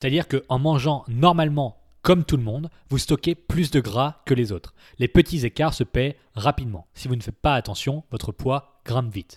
C'est-à-dire qu'en mangeant normalement comme tout le monde, vous stockez plus de gras que les autres. Les petits écarts se paient rapidement. Si vous ne faites pas attention, votre poids grimpe vite.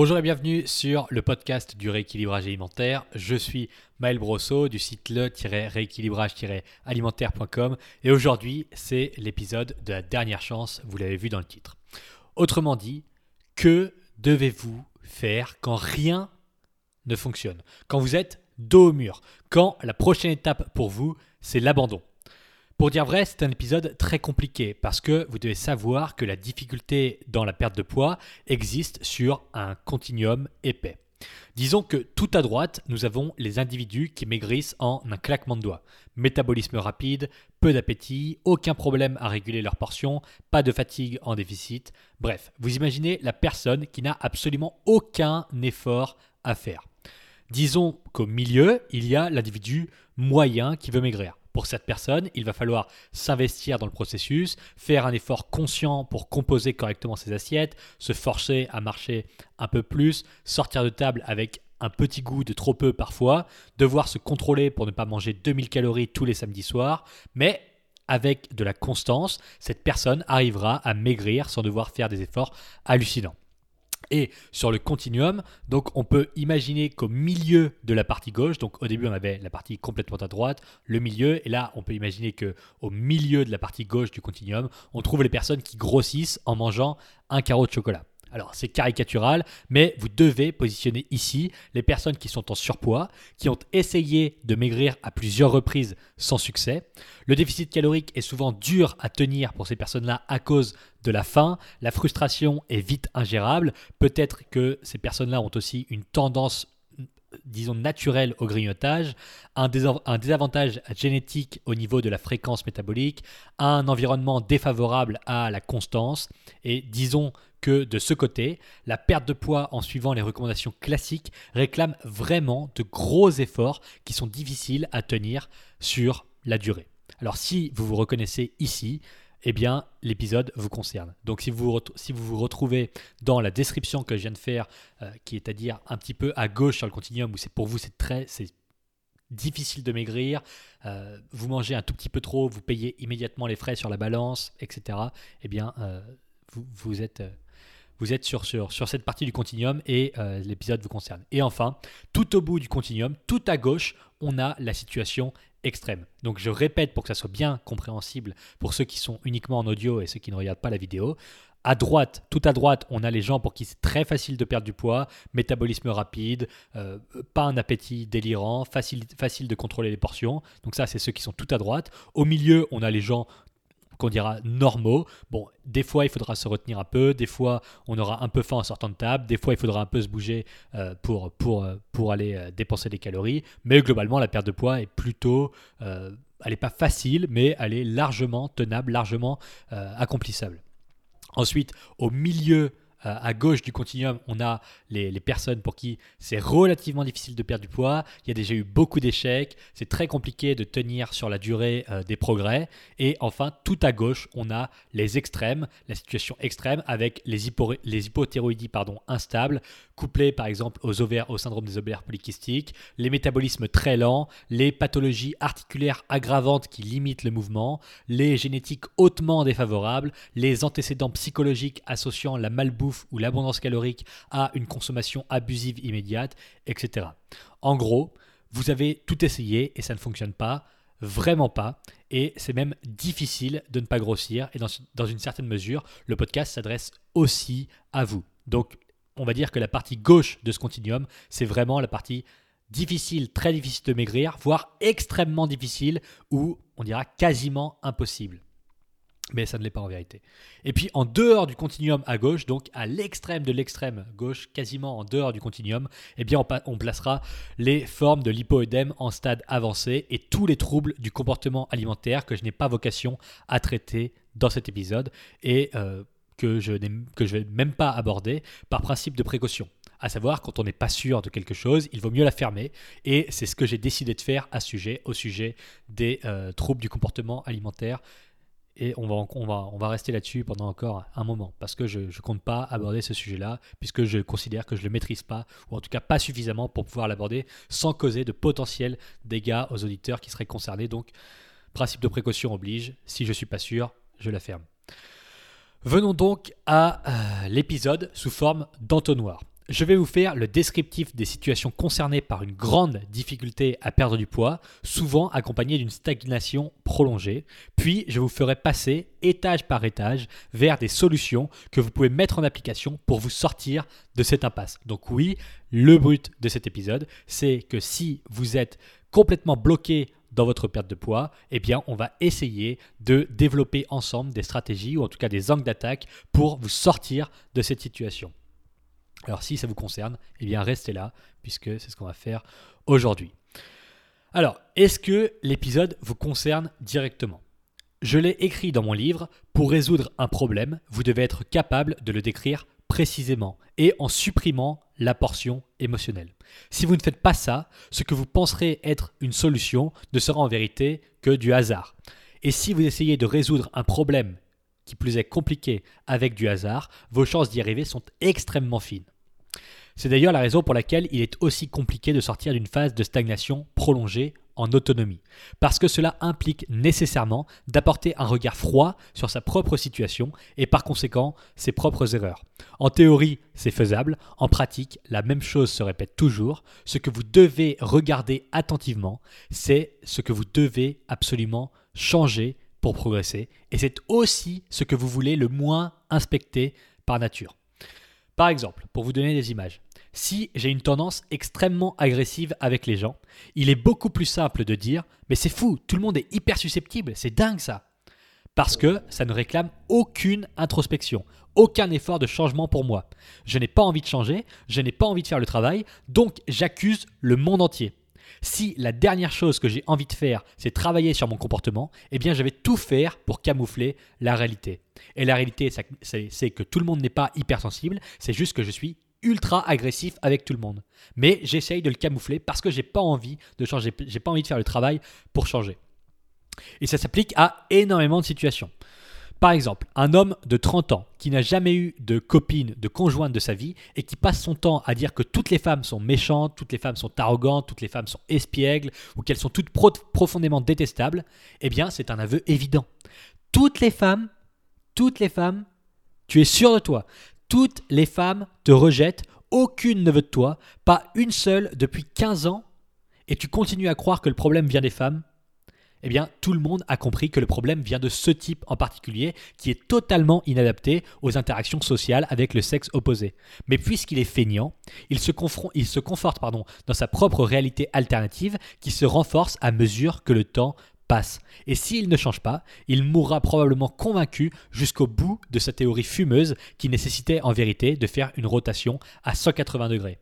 Bonjour et bienvenue sur le podcast du rééquilibrage alimentaire. Je suis Maël Brosseau du site le-rééquilibrage-alimentaire.com et aujourd'hui c'est l'épisode de la dernière chance, vous l'avez vu dans le titre. Autrement dit, que devez-vous faire quand rien ne fonctionne? Quand vous êtes dos au mur? Quand la prochaine étape pour vous c'est l'abandon? Pour dire vrai, c'est un épisode très compliqué parce que vous devez savoir que la difficulté dans la perte de poids existe sur un continuum épais. Disons que tout à droite, nous avons les individus qui maigrissent en un claquement de doigts. Métabolisme rapide, peu d'appétit, aucun problème à réguler leur portion, pas de fatigue en déficit. Bref, vous imaginez la personne qui n'a absolument aucun effort à faire. Disons qu'au milieu, il y a l'individu moyen qui veut maigrir. Pour cette personne, il va falloir s'investir dans le processus, faire un effort conscient pour composer correctement ses assiettes, se forcer à marcher un peu plus, sortir de table avec un petit goût de trop peu parfois, devoir se contrôler pour ne pas manger 2000 calories tous les samedis soirs, mais avec de la constance, cette personne arrivera à maigrir sans devoir faire des efforts hallucinants. Et sur le continuum, donc on peut imaginer qu'au milieu de la partie gauche, donc au début on avait la partie complètement à droite, le milieu, et là on peut imaginer que au milieu de la partie gauche du continuum, on trouve les personnes qui grossissent en mangeant un carreau de chocolat. Alors c'est caricatural, mais vous devez positionner ici les personnes qui sont en surpoids, qui ont essayé de maigrir à plusieurs reprises sans succès. Le déficit calorique est souvent dur à tenir pour ces personnes-là à cause de la faim. La frustration est vite ingérable. Peut-être que ces personnes-là ont aussi une tendance disons naturelle au grignotage, un, un, désavantage génétique au niveau de la fréquence métabolique, un environnement défavorable à la constance, et disons que de ce côté, la perte de poids en suivant les recommandations classiques réclame vraiment de gros efforts qui sont difficiles à tenir sur la durée. Alors si vous vous reconnaissez ici, eh bien l'épisode vous concerne. Donc si vous, vous retrouvez dans la description que je viens de faire, euh, qui est à dire un petit peu à gauche sur le continuum, où c'est pour vous c'est très c'est difficile de maigrir, euh, vous mangez un tout petit peu trop, vous payez immédiatement les frais sur la balance, etc. Eh bien euh, vous, êtes vous êtes sur, cette partie du continuum et l'épisode vous concerne. Et enfin, tout au bout du continuum, tout à gauche, on a la situation extrême. Donc je répète pour que ça soit bien compréhensible pour ceux qui sont uniquement en audio et ceux qui ne regardent pas la vidéo. À droite, tout à droite, on a les gens pour qui c'est très facile de perdre du poids, métabolisme rapide, euh, pas un appétit délirant, facile, facile de contrôler les portions. Donc ça, c'est ceux qui sont tout à droite. Au milieu, on a les gens qu'on dira normaux. Bon, des fois, il faudra se retenir un peu, des fois, on aura un peu faim en sortant de table, des fois, il faudra un peu se bouger euh, euh, pour aller euh, dépenser des calories. Mais globalement, la perte de poids est plutôt... elle n'est pas facile, mais elle est largement tenable, largement accomplissable. Ensuite, au milieu euh, à gauche du continuum, on a les, personnes pour qui c'est relativement difficile de perdre du poids. Il y a déjà eu beaucoup d'échecs. C'est très compliqué de tenir sur la durée euh, des progrès. Et enfin, tout à gauche, on a les extrêmes, la situation extrême avec les, les hypothyroïdies pardon, instables, couplées par exemple aux ovaires, au syndrome des ovaires polykystiques, les métabolismes très lents, les pathologies articulaires aggravantes qui limitent le mouvement, les génétiques hautement défavorables, les antécédents psychologiques associant la malbouffe ou l'abondance calorique à une consommation abusive immédiate, etc. En gros, vous avez tout essayé et ça ne fonctionne pas, vraiment pas, et c'est même difficile de ne pas grossir, et dans, dans une certaine mesure, le podcast s'adresse aussi à vous. Donc, on va dire que la partie gauche de ce continuum, c'est vraiment la partie difficile, très difficile de maigrir, voire extrêmement difficile, ou on dira quasiment impossible. Mais ça ne l'est pas en vérité. Et puis en dehors du continuum à gauche, donc à l'extrême de l'extrême gauche, quasiment en dehors du continuum, eh bien on, placera les formes de l'hypoœdème en stade avancé et tous les troubles du comportement alimentaire que je n'ai pas vocation à traiter dans cet épisode et euh, que je je vais même pas aborder par principe de précaution. À savoir, quand on n'est pas sûr de quelque chose, il vaut mieux la fermer. Et c'est ce que j'ai décidé de faire au sujet des euh, troubles du comportement alimentaire et on va, rester là-dessus pendant encore un moment, parce que je ne compte pas aborder ce sujet-là, puisque je considère que je ne le maîtrise pas, ou en tout cas pas suffisamment pour pouvoir l'aborder sans causer de potentiels dégâts aux auditeurs qui seraient concernés. Donc, principe de précaution oblige, si je ne suis pas sûr, je la ferme. Venons donc à euh, l'épisode sous forme d'entonnoir. Je vais vous faire le descriptif des situations concernées par une grande difficulté à perdre du poids, souvent accompagnée d'une stagnation prolongée, puis je vous ferai passer étage par étage vers des solutions que vous pouvez mettre en application pour vous sortir de cette impasse. Donc oui, le but de cet épisode, c'est que si vous êtes complètement bloqué dans votre perte de poids, eh bien, on va essayer de développer ensemble des stratégies ou en tout cas des angles d'attaque pour vous sortir de cette situation. Alors si ça vous concerne, eh bien restez là, puisque c'est ce qu'on va faire aujourd'hui. Alors, est-ce que l'épisode vous concerne directement? Je l'ai écrit dans mon livre, pour résoudre un problème, vous devez être capable de le décrire précisément et en supprimant la portion émotionnelle. Si vous ne faites pas ça, ce que vous penserez être une solution ne sera en vérité que du hasard. Et si vous essayez de résoudre un problème qui plus est compliqué avec du hasard, vos chances d'y arriver sont extrêmement fines. C'est d'ailleurs la raison pour laquelle il est aussi compliqué de sortir d'une phase de stagnation prolongée en autonomie, parce que cela implique nécessairement d'apporter un regard froid sur sa propre situation et par conséquent ses propres erreurs. En théorie, c'est faisable, en pratique, la même chose se répète toujours. Ce que vous devez regarder attentivement, c'est ce que vous devez absolument changer pour progresser, et c'est aussi ce que vous voulez le moins inspecter par nature. Par exemple, pour vous donner des images, si j'ai une tendance extrêmement agressive avec les gens, il est beaucoup plus simple de dire Mais c'est fou, tout le monde est hyper susceptible, c'est dingue ça. Parce que ça ne réclame aucune introspection, aucun effort de changement pour moi. Je n'ai pas envie de changer, je n'ai pas envie de faire le travail, donc j'accuse le monde entier. Si la dernière chose que j'ai envie de faire, c'est travailler sur mon comportement, eh bien je vais tout faire pour camoufler la réalité. Et la réalité, c'est que tout le monde n'est pas hypersensible, c'est juste que je suis ultra agressif avec tout le monde. Mais j'essaye de le camoufler parce que j'ai pas envie de changer, j'ai pas envie de faire le travail pour changer. Et ça s'applique à énormément de situations. Par exemple, un homme de 30 ans qui n'a jamais eu de copine, de conjointe de sa vie et qui passe son temps à dire que toutes les femmes sont méchantes, toutes les femmes sont arrogantes, toutes les femmes sont espiègles ou qu'elles sont toutes pro- profondément détestables, eh bien c'est un aveu évident. Toutes les femmes, toutes les femmes, tu es sûr de toi, toutes les femmes te rejettent, aucune ne veut de toi, pas une seule depuis 15 ans, et tu continues à croire que le problème vient des femmes, eh bien, tout le monde a compris que le problème vient de ce type en particulier, qui est totalement inadapté aux interactions sociales avec le sexe opposé. Mais puisqu'il est feignant, il se, il se conforte dans sa propre réalité alternative qui se renforce à mesure que le temps passe. Et s'il ne change pas, il mourra probablement convaincu jusqu'au bout de sa théorie fumeuse qui nécessitait en vérité de faire une rotation à 180 degrés.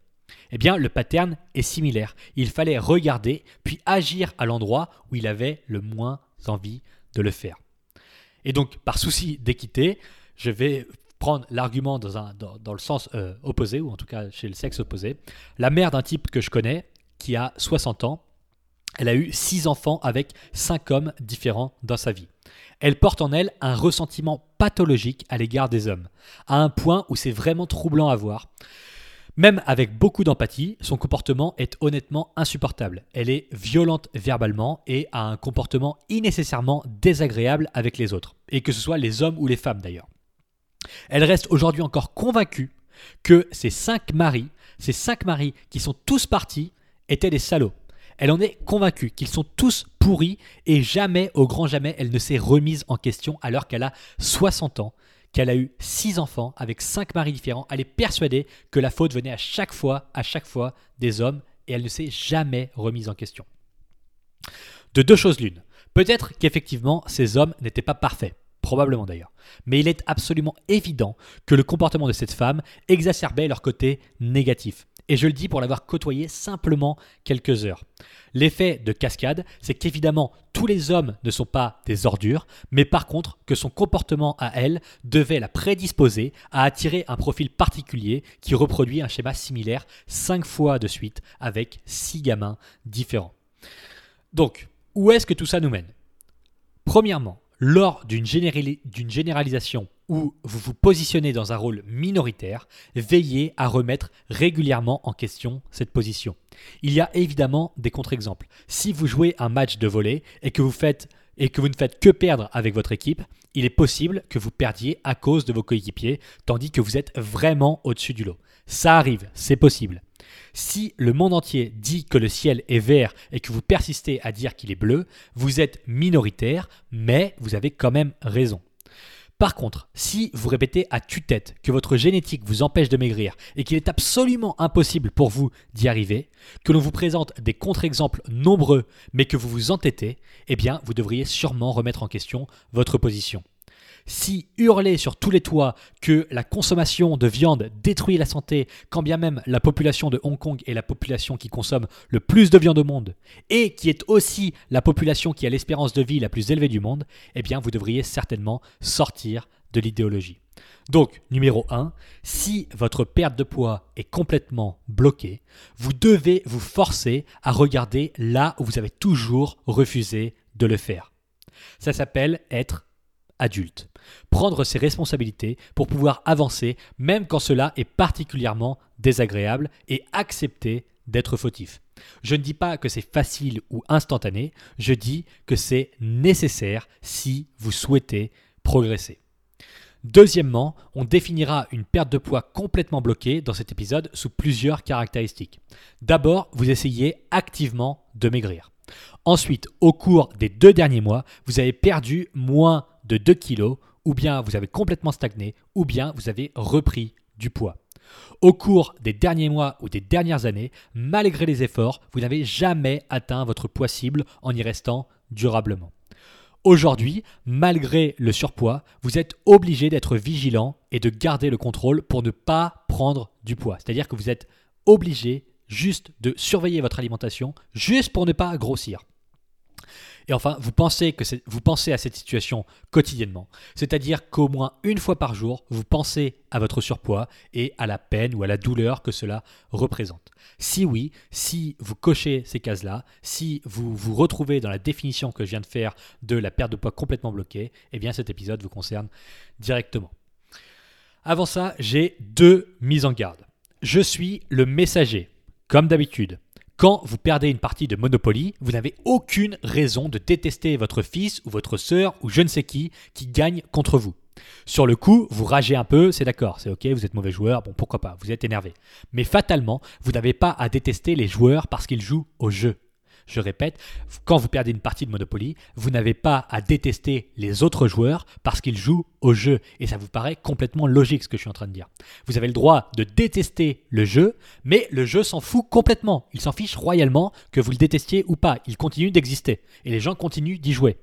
Eh bien, le pattern est similaire. Il fallait regarder, puis agir à l'endroit où il avait le moins envie de le faire. Et donc, par souci d'équité, je vais prendre l'argument dans, le sens euh, opposé, ou en tout cas chez le sexe opposé. La mère d'un type que je connais, qui a 60 ans, elle a eu 6 enfants avec 5 hommes différents dans sa vie. Elle porte en elle un ressentiment pathologique à l'égard des hommes, à un point où c'est vraiment troublant à voir. Même avec beaucoup d'empathie, son comportement est honnêtement insupportable. Elle est violente verbalement et a un comportement innécessairement désagréable avec les autres, et que ce soit les hommes ou les femmes d'ailleurs. Elle reste aujourd'hui encore convaincue que ces cinq maris, ces cinq maris qui sont tous partis, étaient des salauds. Elle en est convaincue qu'ils sont tous pourris et jamais, au grand jamais, elle ne s'est remise en question alors qu'elle a 60 ans, qu'elle a eu 6 enfants avec 5 maris différents. Elle est persuadée que la faute venait à chaque fois, à chaque fois des hommes et elle ne s'est jamais remise en question. De deux choses l'une. Peut-être qu'effectivement ces hommes n'étaient pas parfaits. probablement d'ailleurs. Mais il est absolument évident que le comportement de cette femme exacerbait leur côté négatif. Et je le dis pour l'avoir côtoyé simplement quelques heures. L'effet de cascade, c'est qu'évidemment, tous les hommes ne sont pas des ordures, mais par contre, que son comportement à elle devait la prédisposer à attirer un profil particulier qui reproduit un schéma similaire cinq fois de suite avec six gamins différents. Donc, où est-ce que tout ça nous mène? Premièrement, lors d'une généralisation où vous vous positionnez dans un rôle minoritaire, veillez à remettre régulièrement en question cette position. Il y a évidemment des contre-exemples. Si vous jouez un match de volley et que vous faites et que vous ne faites que perdre avec votre équipe, il est possible que vous perdiez à cause de vos coéquipiers, tandis que vous êtes vraiment au-dessus du lot. Ça arrive, c'est possible. Si le monde entier dit que le ciel est vert et que vous persistez à dire qu'il est bleu, vous êtes minoritaire, mais vous avez quand même raison. Par contre, si vous répétez à tue-tête que votre génétique vous empêche de maigrir et qu'il est absolument impossible pour vous d'y arriver, que l'on vous présente des contre-exemples nombreux mais que vous vous entêtez, eh bien vous devriez sûrement remettre en question votre position. Si hurler sur tous les toits que la consommation de viande détruit la santé, quand bien même la population de Hong Kong est la population qui consomme le plus de viande au monde, et qui est aussi la population qui a l'espérance de vie la plus élevée du monde, eh bien vous devriez certainement sortir de l'idéologie. Donc, numéro 1, si votre perte de poids est complètement bloquée, vous devez vous forcer à regarder là où vous avez toujours refusé de le faire. Ça s'appelle être adulte. Prendre ses responsabilités pour pouvoir avancer même quand cela est particulièrement désagréable et accepter d'être fautif. Je ne dis pas que c'est facile ou instantané, je dis que c'est nécessaire si vous souhaitez progresser. Deuxièmement, on définira une perte de poids complètement bloquée dans cet épisode sous plusieurs caractéristiques. D'abord, vous essayez activement de maigrir. Ensuite, au cours des deux derniers mois, vous avez perdu moins de 2 kilos, ou bien vous avez complètement stagné, ou bien vous avez repris du poids. Au cours des derniers mois ou des dernières années, malgré les efforts, vous n'avez jamais atteint votre poids cible en y restant durablement. Aujourd'hui, malgré le surpoids, vous êtes obligé d'être vigilant et de garder le contrôle pour ne pas prendre du poids. C'est-à-dire que vous êtes obligé juste de surveiller votre alimentation, juste pour ne pas grossir. Et enfin, vous pensez, à cette situation quotidiennement. C'est-à-dire qu'au moins une fois par jour, vous pensez à votre surpoids et à la peine ou à la douleur que cela représente. Si oui, si vous cochez ces cases-là, si vous vous retrouvez dans la définition que je viens de faire de la perte de poids complètement bloquée, eh bien cet épisode vous concerne directement. Avant ça, j'ai deux mises en garde. Je suis le messager, comme d'habitude. Quand vous perdez une partie de Monopoly, vous n'avez aucune raison de détester votre fils ou votre sœur ou je ne sais qui qui gagne contre vous. Sur le coup, vous ragez un peu, c'est d'accord, c'est ok, vous êtes mauvais joueur, bon pourquoi pas, vous êtes énervé. Mais fatalement, vous n'avez pas à détester les joueurs parce qu'ils jouent au jeu. Je répète, quand vous perdez une partie de Monopoly, vous n'avez pas à détester les autres joueurs parce qu'ils jouent au jeu. Et ça vous paraît complètement logique ce que je suis en train de dire. Vous avez le droit de détester le jeu, mais le jeu s'en fout complètement. Il s'en fiche royalement que vous le détestiez ou pas. Il continue d'exister. Et les gens continuent d'y jouer.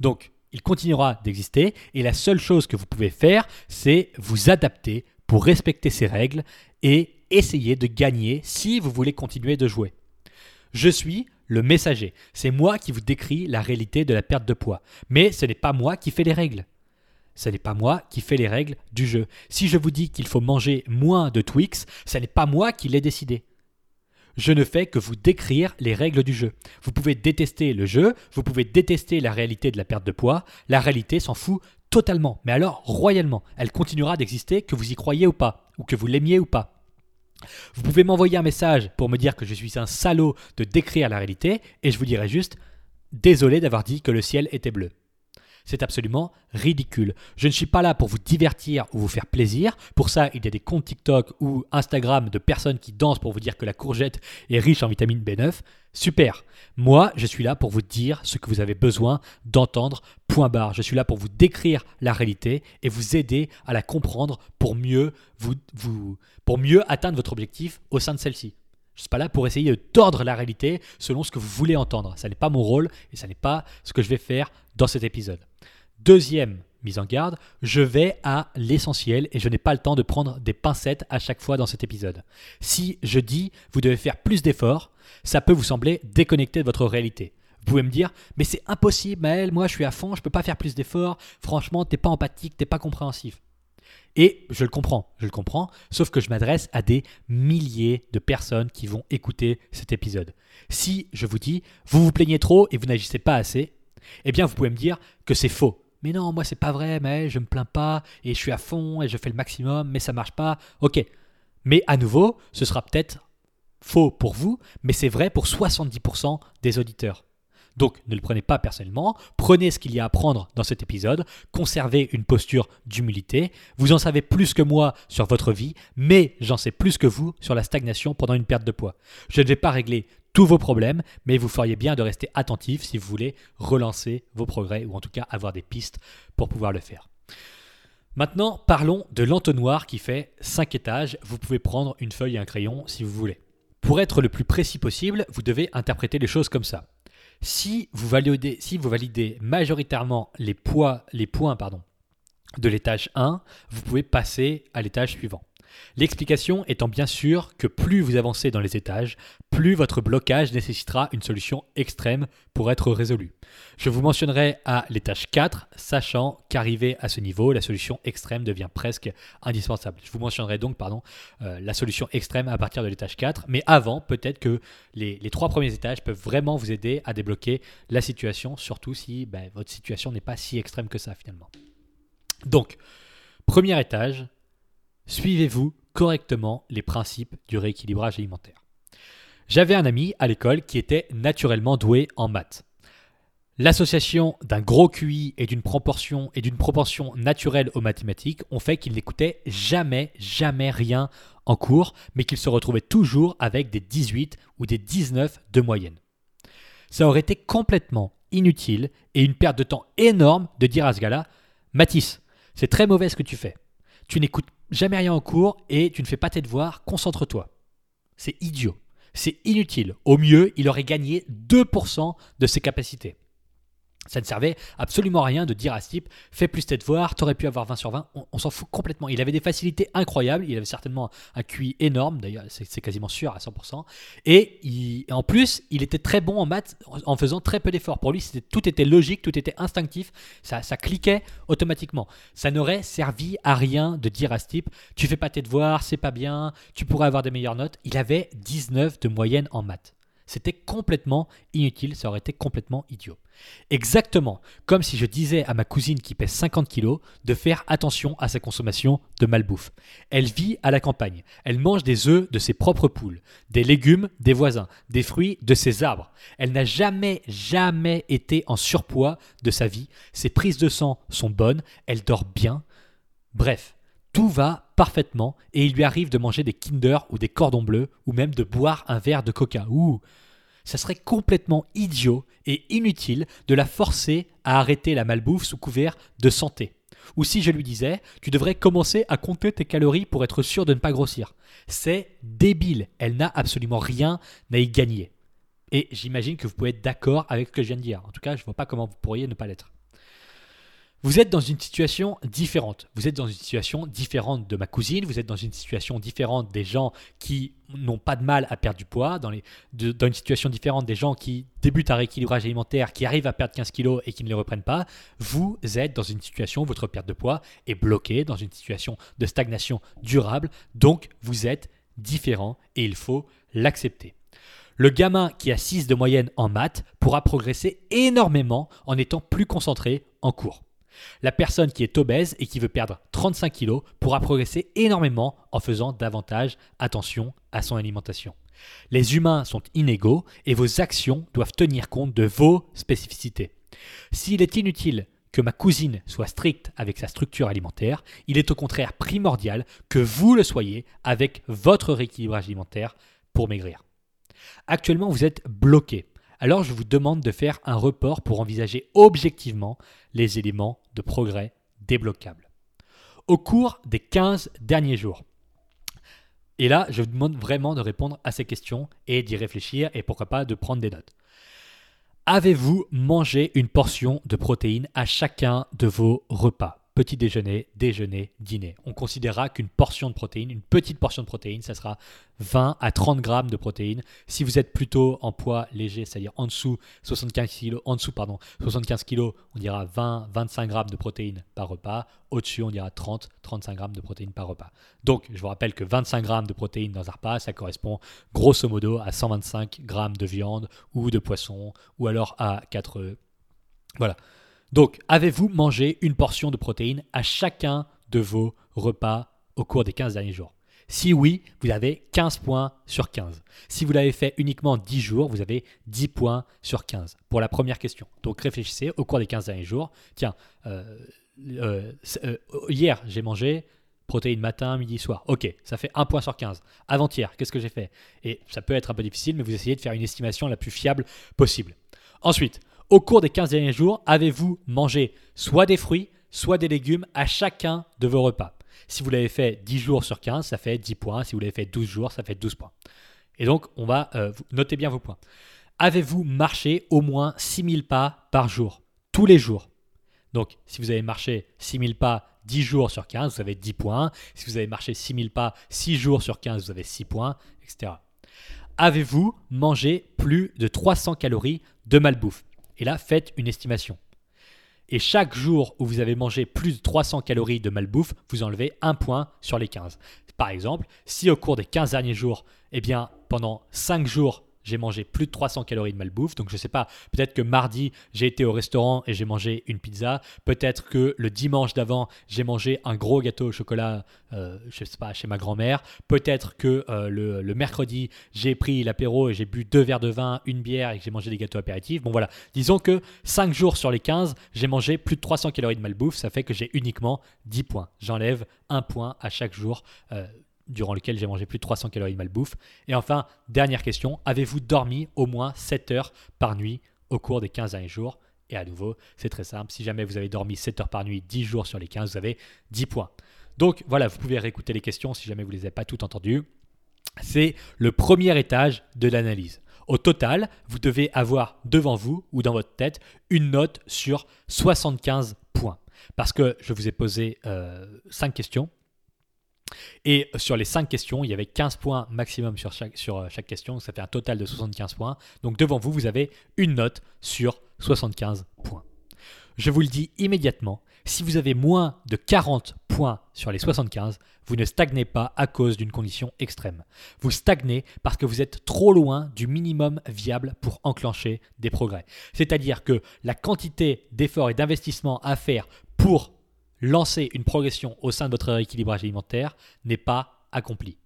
Donc, il continuera d'exister. Et la seule chose que vous pouvez faire, c'est vous adapter pour respecter ces règles et essayer de gagner si vous voulez continuer de jouer. Je suis le messager. C'est moi qui vous décris la réalité de la perte de poids. Mais ce n'est pas moi qui fais les règles. Ce n'est pas moi qui fais les règles du jeu. Si je vous dis qu'il faut manger moins de Twix, ce n'est pas moi qui l'ai décidé. Je ne fais que vous décrire les règles du jeu. Vous pouvez détester le jeu, vous pouvez détester la réalité de la perte de poids. La réalité s'en fout totalement, mais alors royalement. Elle continuera d'exister que vous y croyez ou pas, ou que vous l'aimiez ou pas. Vous pouvez m'envoyer un message pour me dire que je suis un salaud de décrire la réalité et je vous dirai juste désolé d'avoir dit que le ciel était bleu. C'est absolument ridicule. Je ne suis pas là pour vous divertir ou vous faire plaisir. Pour ça, il y a des comptes TikTok ou Instagram de personnes qui dansent pour vous dire que la courgette est riche en vitamine B9. Super. Moi, je suis là pour vous dire ce que vous avez besoin d'entendre. Point barre. Je suis là pour vous décrire la réalité et vous aider à la comprendre pour mieux vous, vous pour mieux atteindre votre objectif au sein de celle-ci. Je ne suis pas là pour essayer de tordre la réalité selon ce que vous voulez entendre. Ce n'est pas mon rôle et ce n'est pas ce que je vais faire dans cet épisode. Deuxième mise en garde, je vais à l'essentiel et je n'ai pas le temps de prendre des pincettes à chaque fois dans cet épisode. Si je dis vous devez faire plus d'efforts, ça peut vous sembler déconnecté de votre réalité. Vous pouvez me dire, mais c'est impossible, Maël, moi je suis à fond, je peux pas faire plus d'efforts, franchement, t'es pas empathique, t'es pas compréhensif. Et je le comprends, je le comprends, sauf que je m'adresse à des milliers de personnes qui vont écouter cet épisode. Si je vous dis, vous vous plaignez trop et vous n'agissez pas assez, eh bien vous pouvez me dire que c'est faux. Mais non, moi c'est pas vrai, mais je me plains pas et je suis à fond et je fais le maximum, mais ça marche pas. Ok. Mais à nouveau, ce sera peut-être faux pour vous, mais c'est vrai pour 70% des auditeurs. Donc ne le prenez pas personnellement, prenez ce qu'il y a à prendre dans cet épisode, conservez une posture d'humilité, vous en savez plus que moi sur votre vie, mais j'en sais plus que vous sur la stagnation pendant une perte de poids. Je ne vais pas régler tous vos problèmes, mais vous feriez bien de rester attentif si vous voulez relancer vos progrès ou en tout cas avoir des pistes pour pouvoir le faire. Maintenant, parlons de l'entonnoir qui fait 5 étages. Vous pouvez prendre une feuille et un crayon si vous voulez. Pour être le plus précis possible, vous devez interpréter les choses comme ça. Si vous validez, majoritairement les, points de l'étage 1, vous pouvez passer à l'étage suivant. L'explication étant bien sûr que plus vous avancez dans les étages, plus votre blocage nécessitera une solution extrême pour être résolu. Je vous mentionnerai à l'étage 4, sachant qu'arrivé à ce niveau, la solution extrême devient presque indispensable. Je vous mentionnerai donc pardon, euh, la solution extrême à partir de l'étage 4, mais avant, peut-être que les, trois premiers étages peuvent vraiment vous aider à débloquer la situation, surtout si ben, votre situation n'est pas si extrême que ça finalement. Donc, premier étage, suivez-vous correctement les principes du rééquilibrage alimentaire. J'avais un ami à l'école qui était naturellement doué en maths. L'association d'un gros QI et d'une proportion et d'une proportion naturelle aux mathématiques ont fait qu'il n'écoutait jamais, jamais rien en cours, mais qu'il se retrouvait toujours avec des 18 ou des 19 de moyenne. Ça aurait été complètement inutile et une perte de temps énorme de dire à ce gars-là Mathis, c'est très mauvais ce que tu fais. Tu n'écoutes jamais rien en cours et tu ne fais pas tes devoirs, concentre-toi. C'est idiot. C'est inutile. Au mieux, il aurait gagné 2% de ses capacités. Ça ne servait absolument à rien de dire à ce type fais plus tes devoirs, t'aurais pu avoir 20 sur 20. On, s'en fout complètement. Il avait des facilités incroyables. Il avait certainement un QI énorme, d'ailleurs, c'est quasiment sûr à 100%. Et en plus, il était très bon en maths en faisant très peu d'efforts. Pour lui, tout était logique, tout était instinctif. Ça, ça cliquait automatiquement. Ça n'aurait servi à rien de dire à ce type tu fais pas tes devoirs, c'est pas bien, tu pourrais avoir des meilleures notes. Il avait 19 de moyenne en maths. C'était complètement inutile, ça aurait été complètement idiot. Exactement comme si je disais à ma cousine qui pèse 50 kilos de faire attention à sa consommation de malbouffe. Elle vit à la campagne, elle mange des œufs de ses propres poules, des légumes des voisins, des fruits de ses arbres. Elle n'a jamais, jamais été en surpoids de sa vie, ses prises de sang sont bonnes, elle dort bien. Bref, tout va parfaitement et il lui arrive de manger des Kinder ou des cordons bleus ou même de boire un verre de coca. Ouh, ça serait complètement idiot et inutile de la forcer à arrêter la malbouffe sous couvert de santé. Ou si je lui disais, tu devrais commencer à compter tes calories pour être sûr de ne pas grossir. C'est débile, elle n'a absolument rien à y gagner. Et j'imagine que vous pouvez être d'accord avec ce que je viens de dire. En tout cas, je ne vois pas comment vous pourriez ne pas l'être. Vous êtes dans une situation différente. Vous êtes dans une situation différente de ma cousine, vous êtes dans une situation différente des gens qui n'ont pas de mal à perdre du poids, dans, une situation différente des gens qui débutent un rééquilibrage alimentaire, qui arrivent à perdre 15 kilos et qui ne les reprennent pas. Vous êtes dans une situation où votre perte de poids est bloquée, dans une situation de stagnation durable, donc vous êtes différent et il faut l'accepter. Le gamin qui a 6 de moyenne en maths pourra progresser énormément en étant plus concentré en cours. La personne qui est obèse et qui veut perdre 35 kg pourra progresser énormément en faisant davantage attention à son alimentation. Les humains sont inégaux et vos actions doivent tenir compte de vos spécificités. S'il est inutile que ma cousine soit stricte avec sa structure alimentaire, il est au contraire primordial que vous le soyez avec votre rééquilibrage alimentaire pour maigrir. Actuellement, vous êtes bloqué alors je vous demande de faire un report pour envisager objectivement les éléments de progrès débloquables. Au cours des 15 derniers jours, et là je vous demande vraiment de répondre à ces questions et d'y réfléchir et pourquoi pas de prendre des notes. Avez-vous mangé une portion de protéines à chacun de vos repas? Petit déjeuner, déjeuner, dîner. On considérera qu'une portion de protéines, une petite portion de protéines, ça sera 20 à 30 grammes de protéines. Si vous êtes plutôt en poids léger, c'est-à-dire en dessous 75 kg, en dessous pardon, 75 kg, on dira 20, 25 grammes de protéines par repas. Au-dessus, on dira 30, 35 grammes de protéines par repas. Donc, je vous rappelle que 25 grammes de protéines dans un repas, ça correspond grosso modo à 125 grammes de viande ou de poisson, ou alors à 4 œufs. Voilà. Donc, avez-vous mangé une portion de protéines à chacun de vos repas au cours des 15 derniers jours? Si oui, vous avez 15 points sur 15. Si vous l'avez fait uniquement 10 jours, vous avez 10 points sur 15 pour la première question. Donc, réfléchissez au cours des 15 derniers jours. Tiens, euh, euh, euh, hier, j'ai mangé protéines matin, midi, soir. Ok, ça fait 1 point sur 15. Avant-hier, qu'est-ce que j'ai fait? Et ça peut être un peu difficile, mais vous essayez de faire une estimation la plus fiable possible. Ensuite, au cours des 15 derniers jours, avez-vous mangé soit des fruits, soit des légumes à chacun de vos repas? Si vous l'avez fait 10 jours sur 15, ça fait 10 points. Si vous l'avez fait 12 jours, ça fait 12 points. Et donc, on va euh, noter bien vos points. Avez-vous marché au moins 6000 pas par jour? Tous les jours. Donc, si vous avez marché 6000 pas 10 jours sur 15, vous avez 10 points. Si vous avez marché 6000 pas 6 jours sur 15, vous avez 6 points, etc. Avez-vous mangé plus de 300 calories de malbouffe? Et là, faites une estimation. Et chaque jour où vous avez mangé plus de 300 calories de malbouffe, vous enlevez un point sur les 15. Par exemple, si au cours des 15 derniers jours, eh bien, pendant 5 jours, j'ai mangé plus de 300 calories de malbouffe. Donc je ne sais pas, peut-être que mardi, j'ai été au restaurant et j'ai mangé une pizza. Peut-être que le dimanche d'avant, j'ai mangé un gros gâteau au chocolat, euh, sais pas, chez ma grand-mère. Peut-être que euh, le, mercredi, j'ai pris l'apéro et j'ai bu deux verres de vin, une bière et j'ai mangé des gâteaux apéritifs. Bon voilà, disons que 5 jours sur les 15, j'ai mangé plus de 300 calories de malbouffe. Ça fait que j'ai uniquement 10 points. J'enlève un point à chaque jour. Euh, durant lequel j'ai mangé plus de 300 calories de malbouffe. Et enfin, dernière question, avez-vous dormi au moins 7 heures par nuit au cours des 15 derniers jours? Et à nouveau, c'est très simple, si jamais vous avez dormi 7 heures par nuit 10 jours sur les 15, vous avez 10 points. Donc voilà, vous pouvez réécouter les questions si jamais vous ne les avez pas toutes entendues. C'est le premier étage de l'analyse. Au total, vous devez avoir devant vous ou dans votre tête une note sur 75 points. Parce que je vous ai posé 5 euh, questions et sur les 5 questions, il y avait 15 points maximum sur euh, chaque question, ça fait un total de 75 points. Donc devant vous, vous avez une note sur 75 points. Je vous le dis immédiatement, si vous avez moins de 40 points sur les 75, vous ne stagnez pas à cause d'une condition extrême. Vous stagnez parce que vous êtes trop loin du minimum viable pour enclencher des progrès. C'est-à-dire que la quantité d'efforts et d'investissements à faire pour lancer une progression au sein de votre rééquilibrage alimentaire n'est pas accompli.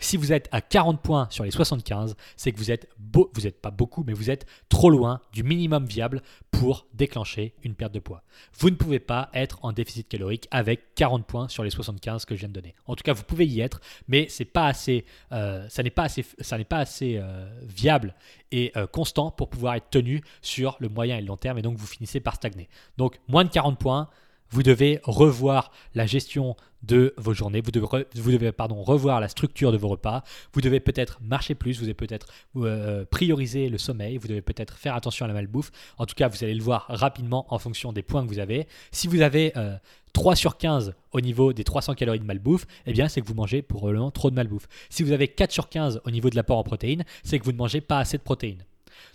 Si vous êtes à 40 points sur les 75, c'est que vous êtes, vous n'êtes pas beaucoup, mais vous êtes trop loin du minimum viable pour déclencher une perte de poids. Vous ne pouvez pas être en déficit calorique avec 40 points sur les 75 que je viens de donner. En tout cas, vous pouvez y être, mais c'est pas assez, euh, ça n'est pas assez, ça n'est pas assez euh, viable et euh, constant pour pouvoir être tenu sur le moyen et le long terme, et donc vous finissez par stagner. Donc moins de 40 points vous devez revoir la gestion de vos journées, vous devez, revoir la structure de vos repas, vous devez peut-être marcher plus, vous devez peut-être euh, prioriser le sommeil, vous devez peut-être faire attention à la malbouffe. En tout cas, vous allez le voir rapidement en fonction des points que vous avez. Si vous avez 3 euh, sur 15 au niveau des 300 calories de malbouffe, eh bien c'est que vous mangez probablement trop de malbouffe. Si vous avez 4 sur 15 au niveau de l'apport en protéines, c'est que vous ne mangez pas assez de protéines.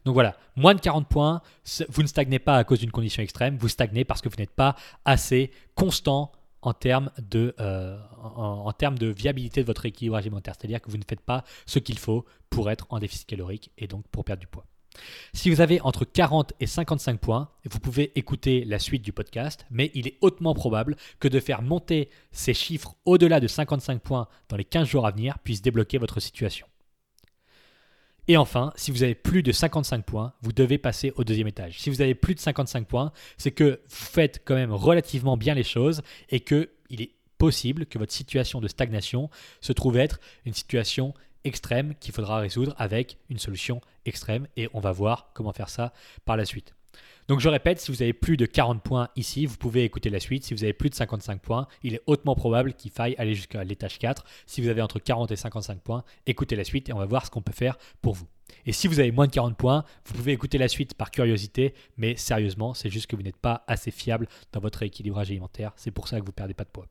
Donc voilà, moins de 40 points, vous ne stagnez pas à cause d'une condition extrême, vous stagnez parce que vous n'êtes pas assez constant en termes de, euh, en, termes de viabilité de votre équilibre alimentaire. C'est-à-dire que vous ne faites pas ce qu'il faut pour être en déficit calorique et donc pour perdre du poids. Si vous avez entre 40 et 55 points, vous pouvez écouter la suite du podcast, mais il est hautement probable que de faire monter ces chiffres au-delà de 55 points dans les 15 jours à venir puisse débloquer votre situation. Et enfin, si vous avez plus de 55 points, vous devez passer au deuxième étage. Si vous avez plus de 55 points, c'est que vous faites quand même relativement bien les choses et qu'il est possible que votre situation de stagnation se trouve être une situation extrême qu'il faudra résoudre avec une solution extrême et on va voir comment faire ça par la suite. Donc je répète, si vous avez plus de 40 points ici, vous pouvez écouter la suite. Si vous avez plus de 55 points, il est hautement probable qu'il faille aller jusqu'à l'étage 4. Si vous avez entre 40 et 55 points, écoutez la suite et on va voir ce qu'on peut faire pour vous. Et si vous avez moins de 40 points, vous pouvez écouter la suite par curiosité, mais sérieusement, c'est juste que vous n'êtes pas assez fiable dans votre équilibrage alimentaire. C'est pour ça que vous ne perdez pas de poids.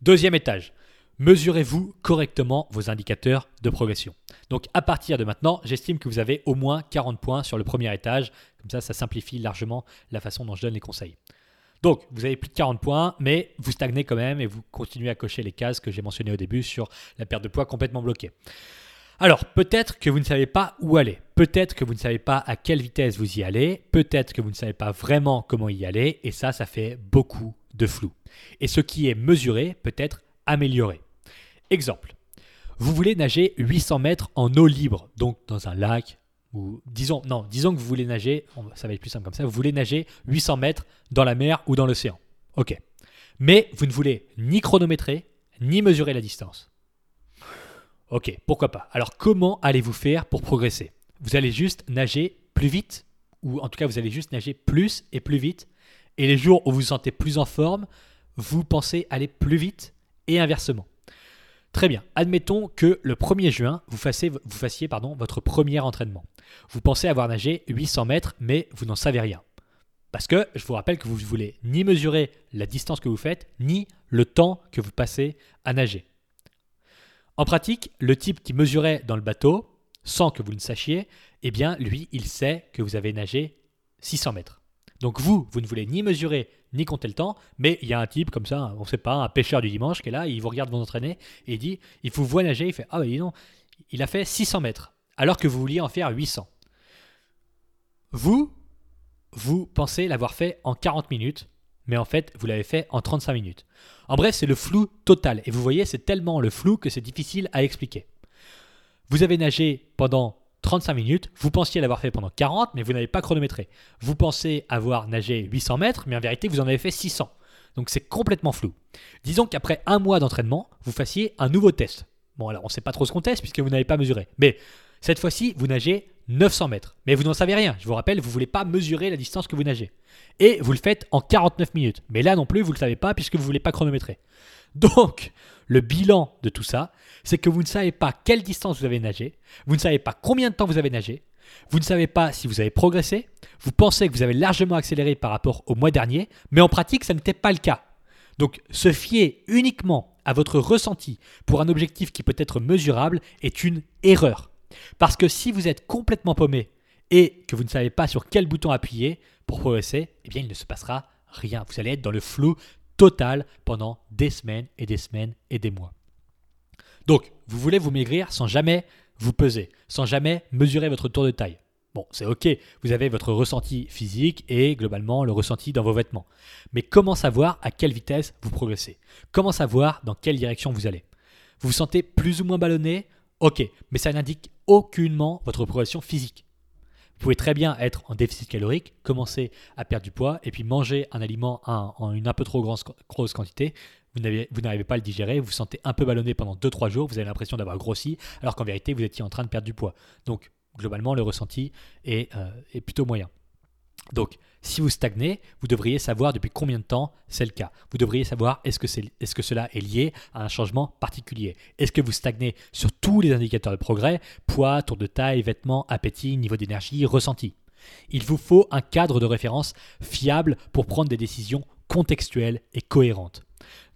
Deuxième étage, mesurez-vous correctement vos indicateurs de progression. Donc à partir de maintenant, j'estime que vous avez au moins 40 points sur le premier étage. Comme ça, ça simplifie largement la façon dont je donne les conseils. Donc, vous avez plus de 40 points, mais vous stagnez quand même et vous continuez à cocher les cases que j'ai mentionnées au début sur la perte de poids complètement bloquée. Alors, peut-être que vous ne savez pas où aller, peut-être que vous ne savez pas à quelle vitesse vous y allez, peut-être que vous ne savez pas vraiment comment y aller, et ça, ça fait beaucoup de flou. Et ce qui est mesuré peut être amélioré. Exemple, vous voulez nager 800 mètres en eau libre, donc dans un lac, ou disons, non, disons que vous voulez nager, ça va être plus simple comme ça, vous voulez nager 800 mètres dans la mer ou dans l'océan. Ok. Mais vous ne voulez ni chronométrer, ni mesurer la distance. Ok, pourquoi pas. Alors comment allez-vous faire pour progresser? Vous allez juste nager plus vite, ou en tout cas vous allez juste nager plus et plus vite, et les jours où vous vous sentez plus en forme, vous pensez aller plus vite, et inversement. Très bien. Admettons que le 1er juin, vous fassiez, votre premier entraînement. Vous pensez avoir nagé 800 mètres, mais vous n'en savez rien. Parce que je vous rappelle que vous ne voulez ni mesurer la distance que vous faites, ni le temps que vous passez à nager. En pratique, le type qui mesurait dans le bateau, sans que vous ne sachiez, eh bien, lui, il sait que vous avez nagé 600 mètres. Donc vous, vous ne voulez ni mesurer ni compter le temps, mais il y a un type comme ça, on ne sait pas, un pêcheur du dimanche qui est là, il vous regarde vous entraîner et il dit, il vous voit nager, il fait, ah oui non, il a fait 600 mètres, alors que vous vouliez en faire 800. Vous, vous pensez l'avoir fait en 40 minutes, mais en fait, vous l'avez fait en 35 minutes. En bref, c'est le flou total. Et vous voyez, c'est tellement le flou que c'est difficile à expliquer. Vous avez nagé pendant 35 minutes. Vous pensiez l'avoir fait pendant 40, mais vous n'avez pas chronométré. Vous pensez avoir nagé 800 mètres, mais en vérité, vous en avez fait 600. Donc c'est complètement flou. Disons qu'après un mois d'entraînement, vous fassiez un nouveau test. Bon, alors on ne sait pas trop ce qu'on teste puisque vous n'avez pas mesuré. Mais cette fois-ci, vous nagez 900 mètres. Mais vous n'en savez rien. Je vous rappelle, vous ne voulez pas mesurer la distance que vous nagez. Et vous le faites en 49 minutes. Mais là non plus, vous ne le savez pas puisque vous ne voulez pas chronométrer. Donc, le bilan de tout ça, c'est que vous ne savez pas quelle distance vous avez nagé, vous ne savez pas combien de temps vous avez nagé, vous ne savez pas si vous avez progressé, vous pensez que vous avez largement accéléré par rapport au mois dernier, mais en pratique, ça n'était pas le cas. Donc, se fier uniquement à votre ressenti pour un objectif qui peut être mesurable est une erreur. Parce que si vous êtes complètement paumé et que vous ne savez pas sur quel bouton appuyer pour progresser, eh bien il ne se passera rien. Vous allez être dans le flou total pendant des semaines et des semaines et des mois. Donc, vous voulez vous maigrir sans jamais vous peser, sans jamais mesurer votre tour de taille. Bon, c'est ok, vous avez votre ressenti physique et globalement le ressenti dans vos vêtements. Mais comment savoir à quelle vitesse vous progressez? Comment savoir dans quelle direction vous allez? Vous vous sentez plus ou moins ballonné? Ok, mais ça n'indique aucunement votre progression physique. Vous pouvez très bien être en déficit calorique, commencer à perdre du poids et puis manger un aliment en une un peu trop grosse quantité. Vous n'arrivez pas à le digérer, vous vous sentez un peu ballonné pendant 2-3 jours, vous avez l'impression d'avoir grossi, alors qu'en vérité, vous étiez en train de perdre du poids. Donc, globalement, le ressenti est, euh, est plutôt moyen. Donc, si vous stagnez, vous devriez savoir depuis combien de temps c'est le cas. Vous devriez savoir est-ce que, cela est lié à un changement particulier. Est-ce que vous stagnez sur tous les indicateurs de progrès, poids, tour de taille, vêtements, appétit, niveau d'énergie, ressenti Il vous faut un cadre de référence fiable pour prendre des décisions contextuelles et cohérentes.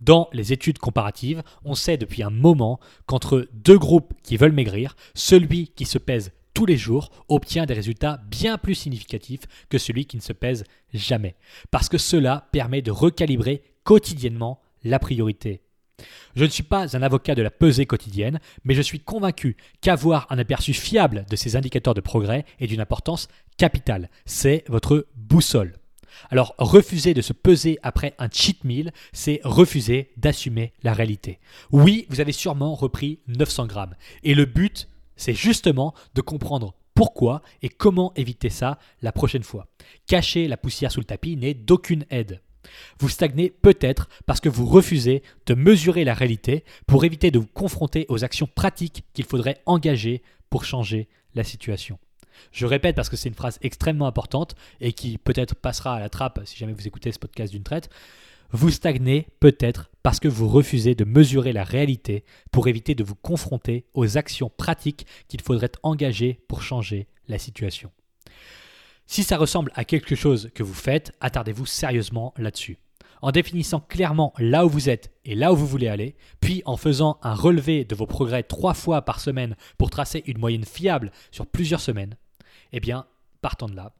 Dans les études comparatives, on sait depuis un moment qu'entre deux groupes qui veulent maigrir, celui qui se pèse tous les jours obtient des résultats bien plus significatifs que celui qui ne se pèse jamais. Parce que cela permet de recalibrer quotidiennement la priorité. Je ne suis pas un avocat de la pesée quotidienne, mais je suis convaincu qu'avoir un aperçu fiable de ces indicateurs de progrès est d'une importance capitale. C'est votre boussole. Alors refuser de se peser après un cheat meal, c'est refuser d'assumer la réalité. Oui, vous avez sûrement repris 900 grammes. Et le but, c'est justement de comprendre pourquoi et comment éviter ça la prochaine fois. Cacher la poussière sous le tapis n'est d'aucune aide. Vous stagnez peut-être parce que vous refusez de mesurer la réalité pour éviter de vous confronter aux actions pratiques qu'il faudrait engager pour changer la situation. Je répète parce que c'est une phrase extrêmement importante et qui peut-être passera à la trappe si jamais vous écoutez ce podcast d'une traite. Vous stagnez peut-être parce que vous refusez de mesurer la réalité pour éviter de vous confronter aux actions pratiques qu'il faudrait engager pour changer la situation. Si ça ressemble à quelque chose que vous faites, attardez-vous sérieusement là-dessus. En définissant clairement là où vous êtes et là où vous voulez aller, puis en faisant un relevé de vos progrès trois fois par semaine pour tracer une moyenne fiable sur plusieurs semaines, eh bien, partant de là,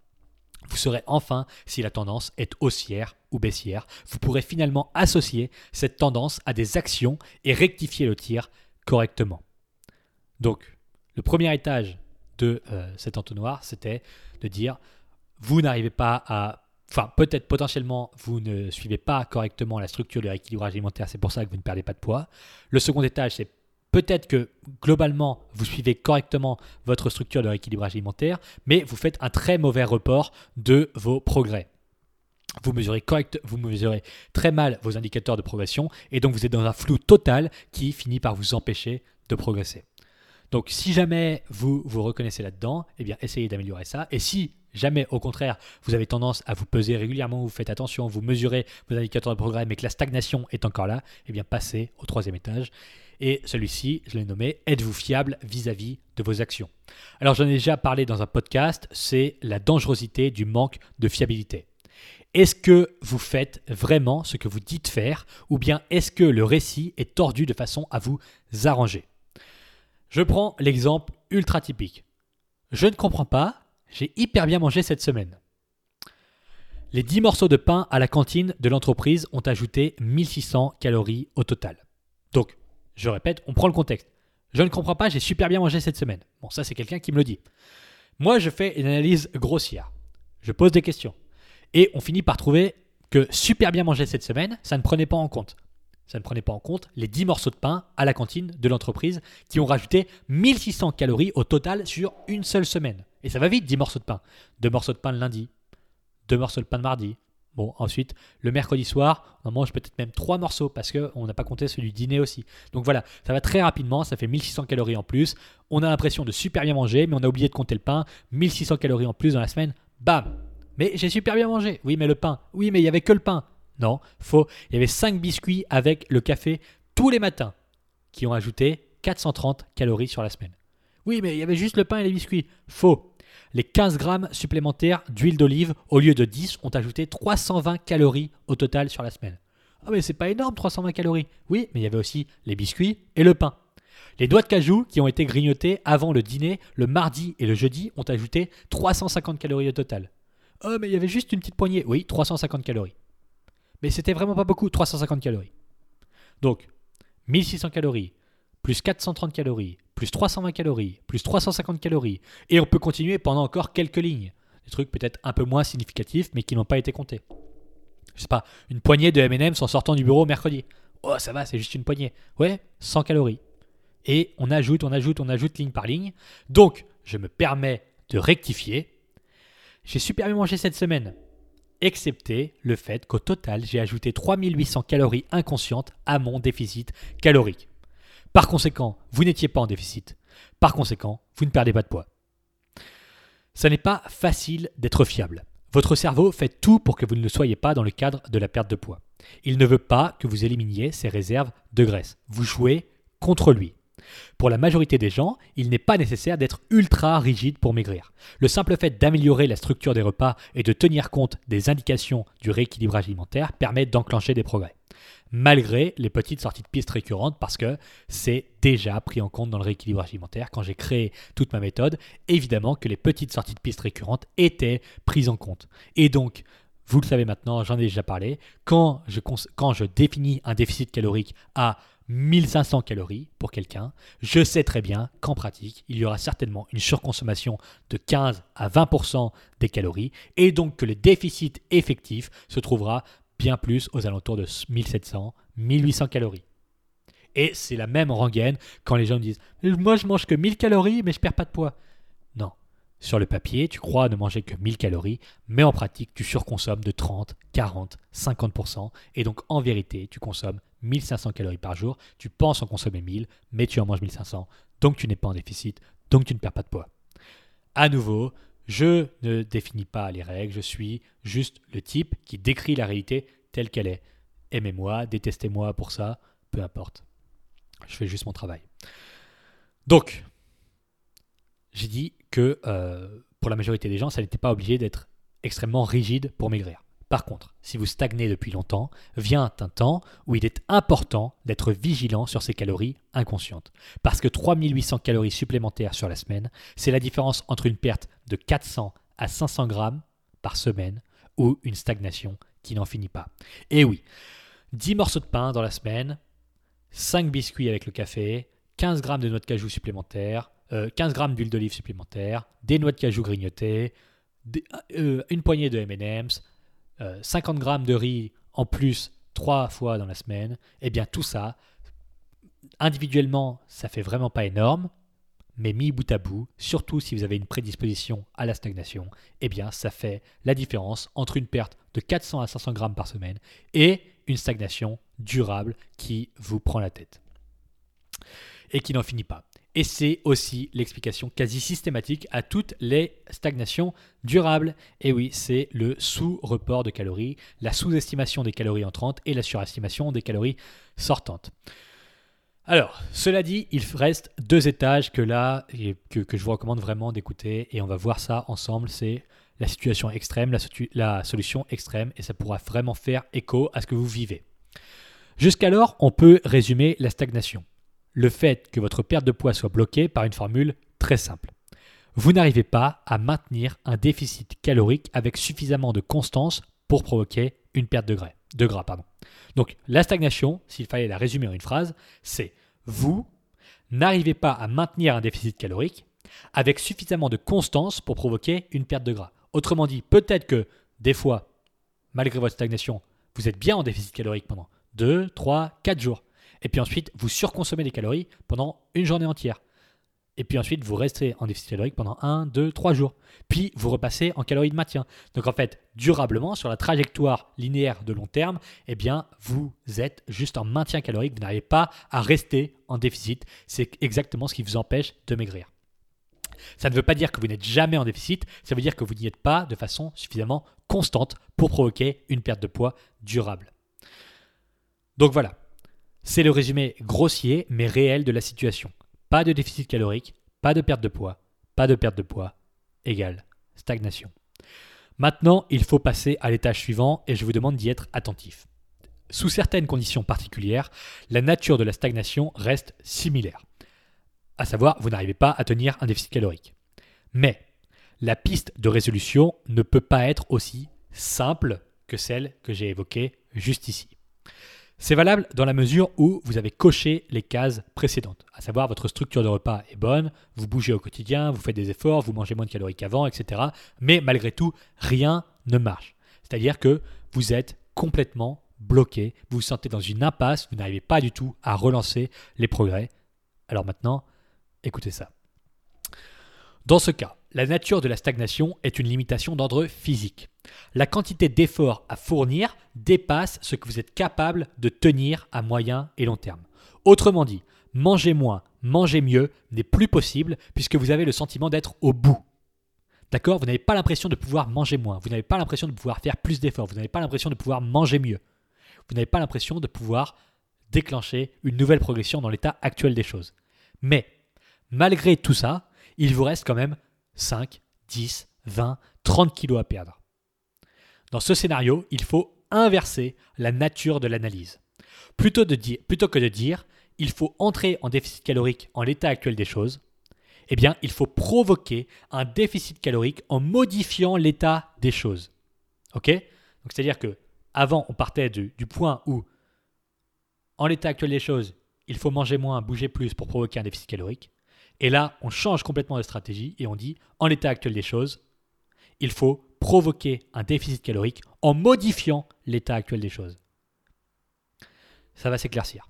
vous saurez enfin si la tendance est haussière ou baissière. Vous pourrez finalement associer cette tendance à des actions et rectifier le tir correctement. Donc, le premier étage de euh, cet entonnoir, c'était de dire, vous n'arrivez pas à... Enfin, peut-être potentiellement, vous ne suivez pas correctement la structure de rééquilibrage alimentaire, c'est pour ça que vous ne perdez pas de poids. Le second étage, c'est peut-être que globalement, vous suivez correctement votre structure de rééquilibrage alimentaire, mais vous faites un très mauvais report de vos progrès. Vous mesurez, très mal vos indicateurs de progression et donc vous êtes dans un flou total qui finit par vous empêcher de progresser. Donc si jamais vous vous reconnaissez là-dedans, eh bien essayez d'améliorer ça. Et si jamais au contraire vous avez tendance à vous peser régulièrement, vous faites attention, vous mesurez vos indicateurs de progrès, mais que la stagnation est encore là, eh bien passez au troisième étage. Et celui-ci, je l'ai nommé Êtes-vous fiable vis-à-vis de vos actions? Alors j'en ai déjà parlé dans un podcast, c'est la dangerosité du manque de fiabilité. Est-ce que vous faites vraiment ce que vous dites faire ou bien est-ce que le récit est tordu de façon à vous arranger? Je prends l'exemple ultra typique. Je ne comprends pas, j'ai hyper bien mangé cette semaine. Les 10 morceaux de pain à la cantine de l'entreprise ont ajouté 1600 calories au total. Donc, je répète, on prend le contexte. Je ne comprends pas, j'ai super bien mangé cette semaine. Bon, ça c'est quelqu'un qui me le dit. Moi, je fais une analyse grossière. Je pose des questions. Et on finit par trouver que super bien manger cette semaine, ça ne prenait pas en compte ça ne prenait pas en compte les 10 morceaux de pain à la cantine de l'entreprise qui ont rajouté 1600 calories au total sur une seule semaine. Et ça va vite, 10 morceaux de pain. Deux morceaux de pain le lundi, deux morceaux de pain le mardi. Bon, ensuite, le mercredi soir, on mange peut-être même trois morceaux parce qu'on n'a pas compté celui du dîner aussi. Donc voilà, ça va très rapidement, ça fait 1600 calories en plus. On a l'impression de super bien manger, mais on a oublié de compter le pain. 1600 calories en plus dans la semaine, bam Mais j'ai super bien mangé. Oui, mais le pain. Oui, mais il n'y avait que le pain. Non, faux. Il y avait 5 biscuits avec le café tous les matins qui ont ajouté 430 calories sur la semaine. Oui, mais il y avait juste le pain et les biscuits. Faux. Les 15 grammes supplémentaires d'huile d'olive au lieu de 10 ont ajouté 320 calories au total sur la semaine. Ah mais c'est pas énorme 320 calories. Oui, mais il y avait aussi les biscuits et le pain. Les noix de cajou qui ont été grignotés avant le dîner le mardi et le jeudi ont ajouté 350 calories au total. Oh mais il y avait juste une petite poignée. Oui, 350 calories. Mais c'était vraiment pas beaucoup, 350 calories. Donc, 1600 calories, plus 430 calories, plus 320 calories, plus 350 calories. Et on peut continuer pendant encore quelques lignes. Des trucs peut-être un peu moins significatifs, mais qui n'ont pas été comptés. Je sais pas, une poignée de M&M's en sortant du bureau mercredi. Oh, ça va, c'est juste une poignée. Ouais, 100 calories. Et on ajoute, on ajoute, on ajoute ligne par ligne. Donc, je me permets de rectifier. J'ai super bien mangé cette semaine excepté le fait qu'au total, j'ai ajouté 3800 calories inconscientes à mon déficit calorique. Par conséquent, vous n'étiez pas en déficit. Par conséquent, vous ne perdez pas de poids. Ce n'est pas facile d'être fiable. Votre cerveau fait tout pour que vous ne soyez pas dans le cadre de la perte de poids. Il ne veut pas que vous éliminiez ses réserves de graisse. Vous jouez contre lui. Pour la majorité des gens, il n'est pas nécessaire d'être ultra rigide pour maigrir. Le simple fait d'améliorer la structure des repas et de tenir compte des indications du rééquilibrage alimentaire permet d'enclencher des progrès. Malgré les petites sorties de piste récurrentes, parce que c'est déjà pris en compte dans le rééquilibrage alimentaire. Quand j'ai créé toute ma méthode, évidemment que les petites sorties de piste récurrentes étaient prises en compte. Et donc, vous le savez maintenant, j'en ai déjà parlé, quand je, quand je définis un déficit calorique à 1500 calories pour quelqu'un, je sais très bien qu'en pratique, il y aura certainement une surconsommation de 15 à 20% des calories et donc que le déficit effectif se trouvera bien plus aux alentours de 1700, 1800 calories. Et c'est la même rengaine quand les gens disent Moi je mange que 1000 calories mais je perds pas de poids. Non. Sur le papier, tu crois ne manger que 1000 calories, mais en pratique, tu surconsommes de 30, 40, 50%. Et donc en vérité, tu consommes 1500 calories par jour, tu penses en consommer 1000, mais tu en manges 1500, donc tu n'es pas en déficit, donc tu ne perds pas de poids. à nouveau, je ne définis pas les règles, je suis juste le type qui décrit la réalité telle qu'elle est. Aimez-moi, détestez-moi pour ça, peu importe. Je fais juste mon travail. Donc, j'ai dit que euh, pour la majorité des gens, ça n'était pas obligé d'être extrêmement rigide pour maigrir. Par contre, si vous stagnez depuis longtemps, vient un temps où il est important d'être vigilant sur ces calories inconscientes. Parce que 3800 calories supplémentaires sur la semaine, c'est la différence entre une perte de 400 à 500 grammes par semaine ou une stagnation qui n'en finit pas. Et oui, 10 morceaux de pain dans la semaine, 5 biscuits avec le café, 15 grammes de noix de cajou supplémentaires, 15 euh, grammes d'huile d'olive supplémentaire, des noix de cajou grignotées, euh, une poignée de M&M's, 50 euh, grammes de riz en plus trois fois dans la semaine, eh bien tout ça, individuellement, ça fait vraiment pas énorme, mais mis bout à bout, surtout si vous avez une prédisposition à la stagnation, eh bien ça fait la différence entre une perte de 400 à 500 grammes par semaine et une stagnation durable qui vous prend la tête et qui n'en finit pas. Et c'est aussi l'explication quasi systématique à toutes les stagnations durables. Et oui, c'est le sous-report de calories, la sous-estimation des calories entrantes et la surestimation des calories sortantes. Alors, cela dit, il reste deux étages que là, que, je vous recommande vraiment d'écouter, et on va voir ça ensemble, c'est la situation extrême, la solution extrême, et ça pourra vraiment faire écho à ce que vous vivez. Jusqu'alors, on peut résumer la stagnation le fait que votre perte de poids soit bloquée par une formule très simple. Vous n'arrivez pas à maintenir un déficit calorique avec suffisamment de constance pour provoquer une perte de gras. Donc la stagnation, s'il fallait la résumer en une phrase, c'est vous n'arrivez pas à maintenir un déficit calorique avec suffisamment de constance pour provoquer une perte de gras. Autrement dit, peut-être que des fois, malgré votre stagnation, vous êtes bien en déficit calorique pendant 2, 3, 4 jours. Et puis ensuite, vous surconsommez des calories pendant une journée entière. Et puis ensuite, vous restez en déficit calorique pendant 1, 2, 3 jours. Puis vous repassez en calories de maintien. Donc en fait, durablement, sur la trajectoire linéaire de long terme, eh bien, vous êtes juste en maintien calorique. Vous n'arrivez pas à rester en déficit. C'est exactement ce qui vous empêche de maigrir. Ça ne veut pas dire que vous n'êtes jamais en déficit, ça veut dire que vous n'y êtes pas de façon suffisamment constante pour provoquer une perte de poids durable. Donc voilà, c'est le résumé grossier mais réel de la situation. Pas de déficit calorique, pas de perte de poids, pas de perte de poids, égale stagnation. Maintenant, il faut passer à l'étage suivant et je vous demande d'y être attentif. Sous certaines conditions particulières, la nature de la stagnation reste similaire. À savoir, vous n'arrivez pas à tenir un déficit calorique. Mais la piste de résolution ne peut pas être aussi simple que celle que j'ai évoquée juste ici. C'est valable dans la mesure où vous avez coché les cases précédentes, à savoir votre structure de repas est bonne, vous bougez au quotidien, vous faites des efforts, vous mangez moins de calories qu'avant, etc. Mais malgré tout, rien ne marche. C'est-à-dire que vous êtes complètement bloqué, vous vous sentez dans une impasse, vous n'arrivez pas du tout à relancer les progrès. Alors maintenant, écoutez ça. Dans ce cas, la nature de la stagnation est une limitation d'ordre physique. La quantité d'efforts à fournir dépasse ce que vous êtes capable de tenir à moyen et long terme. Autrement dit, manger moins, manger mieux n'est plus possible puisque vous avez le sentiment d'être au bout. D'accord? Vous n'avez pas l'impression de pouvoir manger moins, vous n'avez pas l'impression de pouvoir faire plus d'efforts, vous n'avez pas l'impression de pouvoir manger mieux. Vous n'avez pas l'impression de pouvoir déclencher une nouvelle progression dans l'état actuel des choses. Mais, malgré tout ça, il vous reste quand même 5, 10, 20, 30 kilos à perdre. Dans ce scénario, il faut inverser la nature de l'analyse. Plutôt, que de dire il faut entrer en déficit calorique en l'état actuel des choses, eh bien, il faut provoquer un déficit calorique en modifiant l'état des choses. OK? C'est-à-dire que avant, on partait du point où, en l'état actuel des choses, il faut manger moins, bouger plus pour provoquer un déficit calorique. Et là, on change complètement de stratégie et on dit, en l'état actuel des choses, il faut provoquer un déficit calorique en modifiant l'état actuel des choses. Ça va s'éclaircir.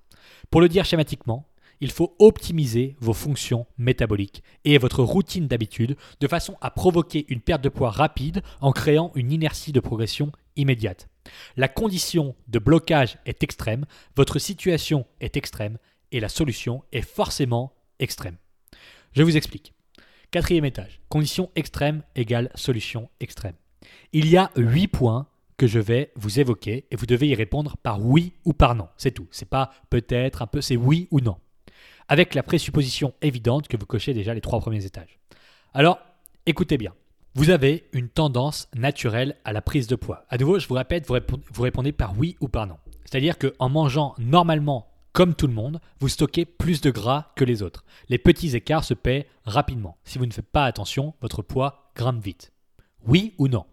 Pour le dire schématiquement, il faut optimiser vos fonctions métaboliques et votre routine d'habitude de façon à provoquer une perte de poids rapide en créant une inertie de progression immédiate. La condition de blocage est extrême, votre situation est extrême et la solution est forcément extrême. Je vous explique. Quatrième étage. Condition extrême égale solution extrême. Il y a huit points que je vais vous évoquer et vous devez y répondre par oui ou par non. C'est tout. C'est pas peut-être, un peu, c'est oui ou non. Avec la présupposition évidente que vous cochez déjà les trois premiers étages. Alors, écoutez bien. Vous avez une tendance naturelle à la prise de poids. À nouveau, je vous répète, vous répondez, par oui ou par non. C'est-à-dire qu'en mangeant normalement comme tout le monde, vous stockez plus de gras que les autres. Les petits écarts se paient rapidement. Si vous ne faites pas attention, votre poids grimpe vite. Oui ou non?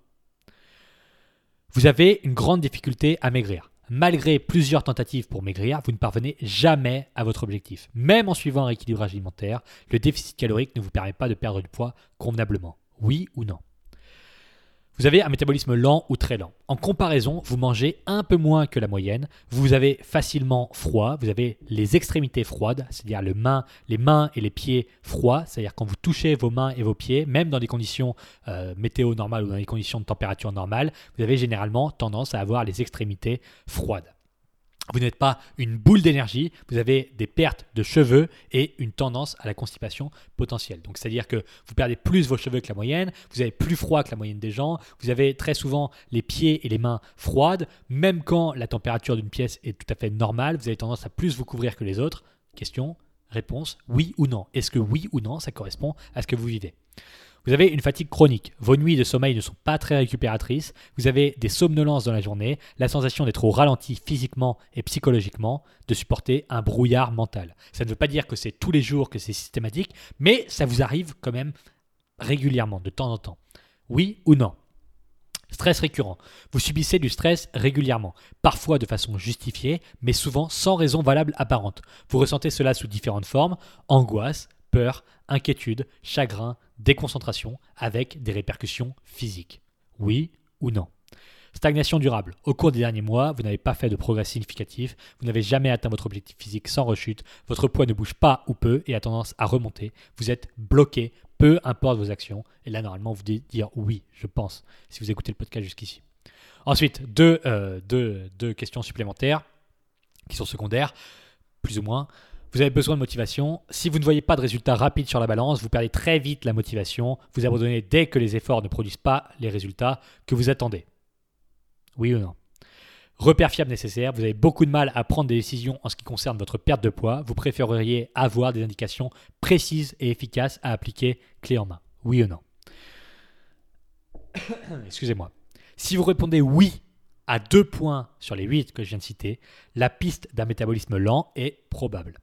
Vous avez une grande difficulté à maigrir. Malgré plusieurs tentatives pour maigrir, vous ne parvenez jamais à votre objectif. Même en suivant un rééquilibrage alimentaire, le déficit calorique ne vous permet pas de perdre du poids convenablement. Oui ou non? Vous avez un métabolisme lent ou très lent. En comparaison, vous mangez un peu moins que la moyenne, vous avez facilement froid, vous avez les extrémités froides, c'est-à-dire les mains, les mains et les pieds froids, c'est-à-dire quand vous touchez vos mains et vos pieds, même dans des conditions euh, météo normales ou dans des conditions de température normale, vous avez généralement tendance à avoir les extrémités froides. Vous n'êtes pas une boule d'énergie, vous avez des pertes de cheveux et une tendance à la constipation potentielle. Donc c'est-à-dire que vous perdez plus vos cheveux que la moyenne, vous avez plus froid que la moyenne des gens, vous avez très souvent les pieds et les mains froides, même quand la température d'une pièce est tout à fait normale, vous avez tendance à plus vous couvrir que les autres. Question, réponse, oui ou non. Est-ce que oui ou non, ça correspond à ce que vous vivez? Vous avez une fatigue chronique. Vos nuits de sommeil ne sont pas très récupératrices. Vous avez des somnolences dans la journée, la sensation d'être au ralenti physiquement et psychologiquement, de supporter un brouillard mental. Ça ne veut pas dire que c'est tous les jours, que c'est systématique, mais ça vous arrive quand même régulièrement, de temps en temps. Oui ou non? Stress récurrent. Vous subissez du stress régulièrement, parfois de façon justifiée, mais souvent sans raison valable apparente. Vous ressentez cela sous différentes formes angoisse, peur, inquiétude, chagrin, déconcentration, avec des répercussions physiques. Oui ou non? Stagnation durable. Au cours des derniers mois, vous n'avez pas fait de progrès significatif, vous n'avez jamais atteint votre objectif physique sans rechute, votre poids ne bouge pas ou peu et a tendance à remonter, vous êtes bloqué, peu importe vos actions. Et là, normalement, vous devez dire oui, je pense, si vous écoutez le podcast jusqu'ici. Ensuite, deux, euh, deux questions supplémentaires qui sont secondaires, plus ou moins. Vous avez besoin de motivation. Si vous ne voyez pas de résultats rapides sur la balance, vous perdez très vite la motivation. Vous abandonnez dès que les efforts ne produisent pas les résultats que vous attendez. Oui ou non? Repère fiable nécessaire. Vous avez beaucoup de mal à prendre des décisions en ce qui concerne votre perte de poids. Vous préféreriez avoir des indications précises et efficaces à appliquer clé en main. Oui ou non? Excusez-moi. Si vous répondez oui à deux points sur les huit que je viens de citer, la piste d'un métabolisme lent est probable.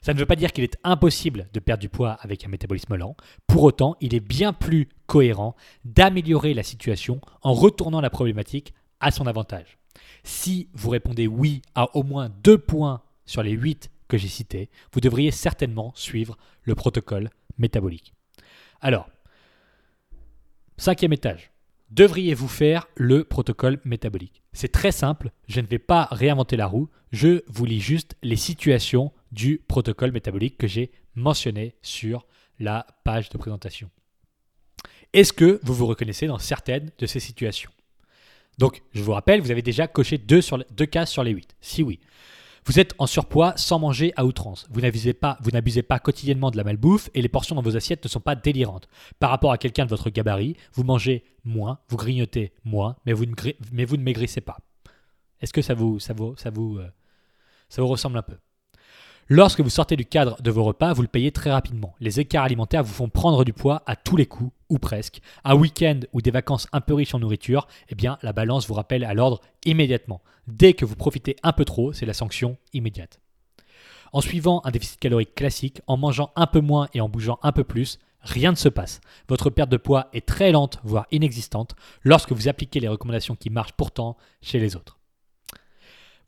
Ça ne veut pas dire qu'il est impossible de perdre du poids avec un métabolisme lent. Pour autant, il est bien plus cohérent d'améliorer la situation en retournant la problématique à son avantage. Si vous répondez oui à au moins deux points sur les huit que j'ai cités, vous devriez certainement suivre le protocole métabolique. Alors, cinquième étage devriez-vous faire le protocole métabolique? C'est très simple, je ne vais pas réinventer la roue, je vous lis juste les situations du protocole métabolique que j'ai mentionné sur la page de présentation. Est-ce que vous vous reconnaissez dans certaines de ces situations? Donc, je vous rappelle, vous avez déjà coché deux, sur, deux cases sur les 8. Si oui, vous êtes en surpoids sans manger à outrance. Vous n'abusez pas, vous n'abusez pas quotidiennement de la malbouffe et les portions dans vos assiettes ne sont pas délirantes. Par rapport à quelqu'un de votre gabarit, vous mangez moins, vous grignotez moins, mais vous ne, mais vous ne maigrissez pas. Est-ce que ça vous, ça vous, ça vous, euh, ça vous ressemble un peu? Lorsque vous sortez du cadre de vos repas, vous le payez très rapidement. Les écarts alimentaires vous font prendre du poids à tous les coups, ou presque. Un week-end ou des vacances un peu riches en nourriture, eh bien, la balance vous rappelle à l'ordre immédiatement. Dès que vous profitez un peu trop, c'est la sanction immédiate. En suivant un déficit calorique classique, en mangeant un peu moins et en bougeant un peu plus, rien ne se passe. Votre perte de poids est très lente, voire inexistante, lorsque vous appliquez les recommandations qui marchent pourtant chez les autres.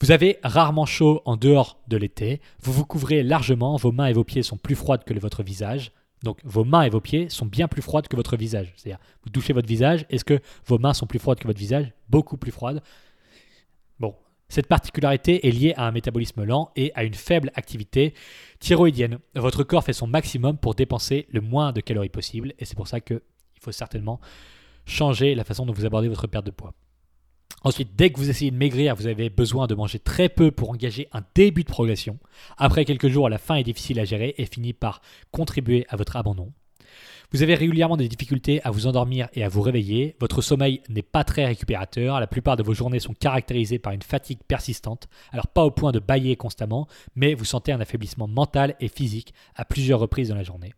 Vous avez rarement chaud en dehors de l'été, vous vous couvrez largement, vos mains et vos pieds sont plus froides que votre visage. Donc vos mains et vos pieds sont bien plus froides que votre visage. C'est-à-dire, vous touchez votre visage, est-ce que vos mains sont plus froides que votre visage? Beaucoup plus froides. Bon, cette particularité est liée à un métabolisme lent et à une faible activité thyroïdienne. Votre corps fait son maximum pour dépenser le moins de calories possible et c'est pour ça qu'il faut certainement changer la façon dont vous abordez votre perte de poids. Ensuite, dès que vous essayez de maigrir, vous avez besoin de manger très peu pour engager un début de progression. Après quelques jours, la faim est difficile à gérer et finit par contribuer à votre abandon. Vous avez régulièrement des difficultés à vous endormir et à vous réveiller, votre sommeil n'est pas très récupérateur, la plupart de vos journées sont caractérisées par une fatigue persistante, alors pas au point de bailler constamment, mais vous sentez un affaiblissement mental et physique à plusieurs reprises dans la journée.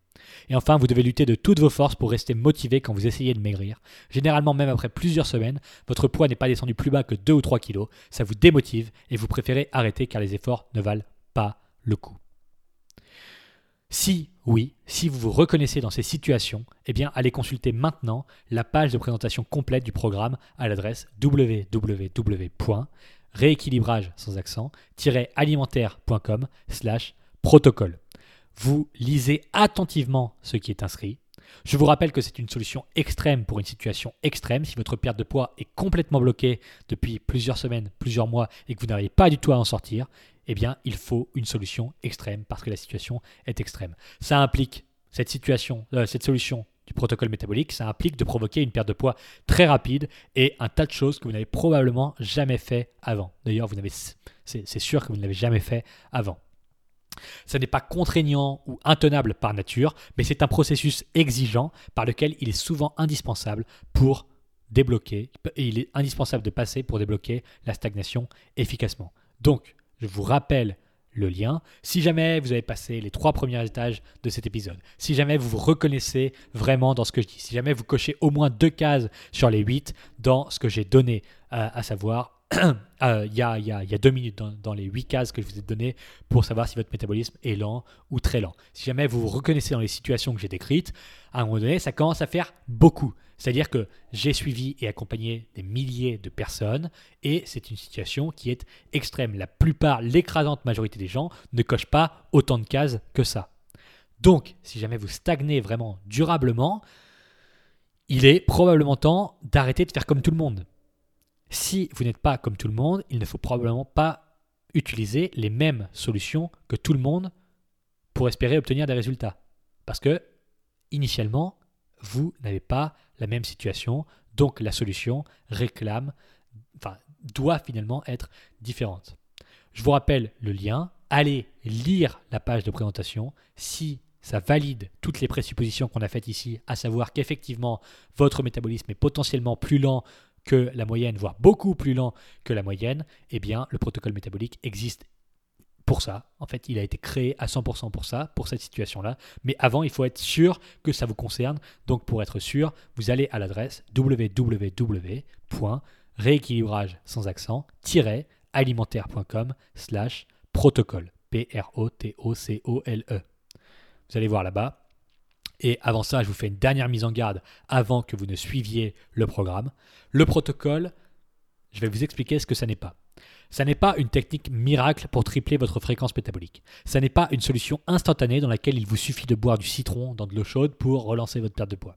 Et enfin, vous devez lutter de toutes vos forces pour rester motivé quand vous essayez de maigrir. Généralement, même après plusieurs semaines, votre poids n'est pas descendu plus bas que 2 ou 3 kilos, ça vous démotive et vous préférez arrêter car les efforts ne valent pas le coup. Si oui, si vous vous reconnaissez dans ces situations, eh bien allez consulter maintenant la page de présentation complète du programme à l'adresse www.rééquilibrage sans accent alimentaire.com slash protocole. Vous lisez attentivement ce qui est inscrit. Je vous rappelle que c'est une solution extrême pour une situation extrême. Si votre perte de poids est complètement bloquée depuis plusieurs semaines, plusieurs mois et que vous n'arrivez pas du tout à en sortir, eh bien, il faut une solution extrême parce que la situation est extrême. Ça implique cette situation, euh, cette solution du protocole métabolique, ça implique de provoquer une perte de poids très rapide et un tas de choses que vous n'avez probablement jamais fait avant. D'ailleurs, vous c'est sûr que vous ne l'avez jamais fait avant. Ça n'est pas contraignant ou intenable par nature, mais c'est un processus exigeant par lequel il est souvent indispensable pour débloquer, il est indispensable de passer pour débloquer la stagnation efficacement. Donc, je vous rappelle le lien. Si jamais vous avez passé les trois premiers étages de cet épisode, si jamais vous vous reconnaissez vraiment dans ce que je dis, si jamais vous cochez au moins deux cases sur les huit dans ce que j'ai donné, euh, à savoir euh, il y, a, deux minutes dans, les huit cases que je vous ai données pour savoir si votre métabolisme est lent ou très lent. Si jamais vous vous reconnaissez dans les situations que j'ai décrites, à un moment donné, ça commence à faire beaucoup. C'est-à-dire que j'ai suivi et accompagné des milliers de personnes et c'est une situation qui est extrême. La plupart, l'écrasante majorité des gens ne cochent pas autant de cases que ça. Donc, si jamais vous stagnez vraiment durablement, il est probablement temps d'arrêter de faire comme tout le monde. Si vous n'êtes pas comme tout le monde, il ne faut probablement pas utiliser les mêmes solutions que tout le monde pour espérer obtenir des résultats. Parce que, initialement, vous n'avez pas la même situation, donc la solution réclame, enfin, doit finalement être différente. Je vous rappelle le lien, allez lire la page de présentation si ça valide toutes les présuppositions qu'on a faites ici, à savoir qu'effectivement votre métabolisme est potentiellement plus lent que la moyenne, voire beaucoup plus lent que la moyenne, eh bien le protocole métabolique existe pour ça. En fait, il a été créé à 100% pour ça, pour cette situation-là. Mais avant, il faut être sûr que ça vous concerne. Donc, pour être sûr, vous allez à l'adresse www.rééquilibrage sans accent alimentaire.com slash protocole. P-R-O-T-O-C-O-L-E. Vous allez voir là-bas. Et avant ça, je vous fais une dernière mise en garde avant que vous ne suiviez le programme. Le protocole, je vais vous expliquer ce que ça n'est pas. Ça n'est pas une technique miracle pour tripler votre fréquence métabolique. Ça n'est pas une solution instantanée dans laquelle il vous suffit de boire du citron dans de l'eau chaude pour relancer votre perte de poids.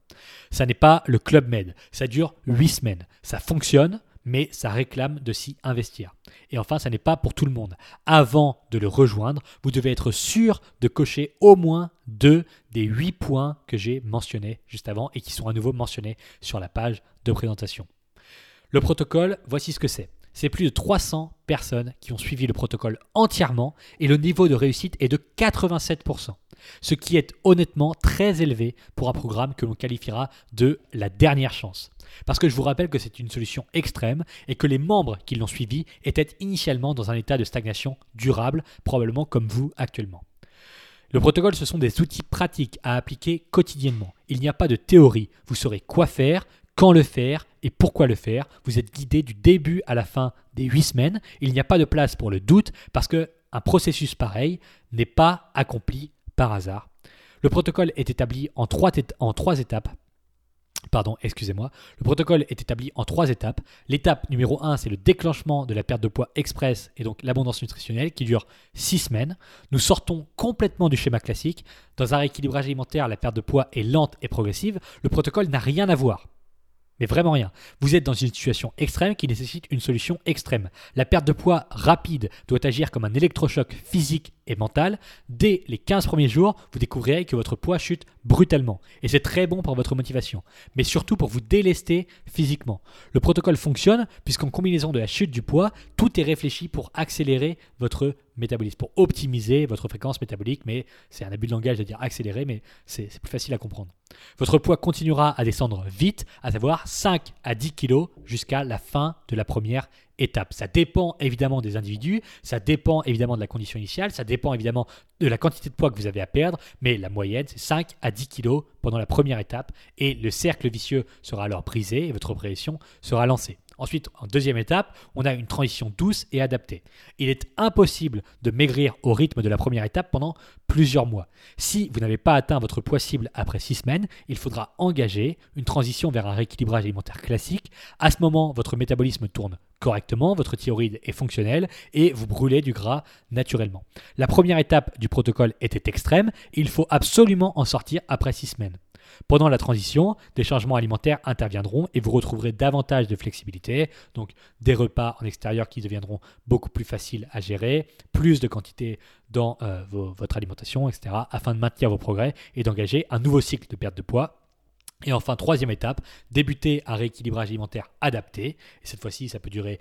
Ça n'est pas le Club Med. Ça dure 8 semaines. Ça fonctionne, mais ça réclame de s'y investir. Et enfin, ça n'est pas pour tout le monde. Avant de le rejoindre, vous devez être sûr de cocher au moins deux des 8 points que j'ai mentionnés juste avant et qui sont à nouveau mentionnés sur la page de présentation. Le protocole, voici ce que c'est c'est plus de 300 personnes qui ont suivi le protocole entièrement et le niveau de réussite est de 87%, ce qui est honnêtement très élevé pour un programme que l'on qualifiera de la dernière chance. Parce que je vous rappelle que c'est une solution extrême et que les membres qui l'ont suivi étaient initialement dans un état de stagnation durable, probablement comme vous actuellement. Le protocole, ce sont des outils pratiques à appliquer quotidiennement. Il n'y a pas de théorie. Vous saurez quoi faire, quand le faire et pourquoi le faire. Vous êtes guidé du début à la fin des huit semaines. Il n'y a pas de place pour le doute parce que un processus pareil n'est pas accompli par hasard. Le protocole est établi en trois, étapes. Pardon, excusez-moi. Le protocole est établi en trois étapes. L'étape numéro 1, c'est le déclenchement de la perte de poids express et donc l'abondance nutritionnelle qui dure six semaines. Nous sortons complètement du schéma classique. Dans un rééquilibrage alimentaire, la perte de poids est lente et progressive. Le protocole n'a rien à voir. Mais vraiment rien. Vous êtes dans une situation extrême qui nécessite une solution extrême. La perte de poids rapide doit agir comme un électrochoc physique et mentale, dès les 15 premiers jours, vous découvrirez que votre poids chute brutalement. Et c'est très bon pour votre motivation, mais surtout pour vous délester physiquement. Le protocole fonctionne puisqu'en combinaison de la chute du poids, tout est réfléchi pour accélérer votre métabolisme, pour optimiser votre fréquence métabolique, mais c'est un abus de langage de dire accélérer, mais c'est plus facile à comprendre. Votre poids continuera à descendre vite, à savoir 5 à 10 kg jusqu'à la fin de la première étape. Ça dépend évidemment des individus, ça dépend évidemment de la condition initiale, ça dépend évidemment de la quantité de poids que vous avez à perdre, mais la moyenne c'est 5 à 10 kg pendant la première étape et le cercle vicieux sera alors brisé et votre pression sera lancée. Ensuite, en deuxième étape, on a une transition douce et adaptée. Il est impossible de maigrir au rythme de la première étape pendant plusieurs mois. Si vous n'avez pas atteint votre poids cible après six semaines, il faudra engager une transition vers un rééquilibrage alimentaire classique. À ce moment, votre métabolisme tourne correctement, votre thyroïde est fonctionnelle et vous brûlez du gras naturellement. La première étape du protocole était extrême, il faut absolument en sortir après six semaines. Pendant la transition, des changements alimentaires interviendront et vous retrouverez davantage de flexibilité, donc des repas en extérieur qui deviendront beaucoup plus faciles à gérer, plus de quantité dans euh, votre alimentation, etc., afin de maintenir vos progrès et d'engager un nouveau cycle de perte de poids et enfin, troisième étape, débuter un rééquilibrage alimentaire adapté. Et cette fois-ci, ça peut durer,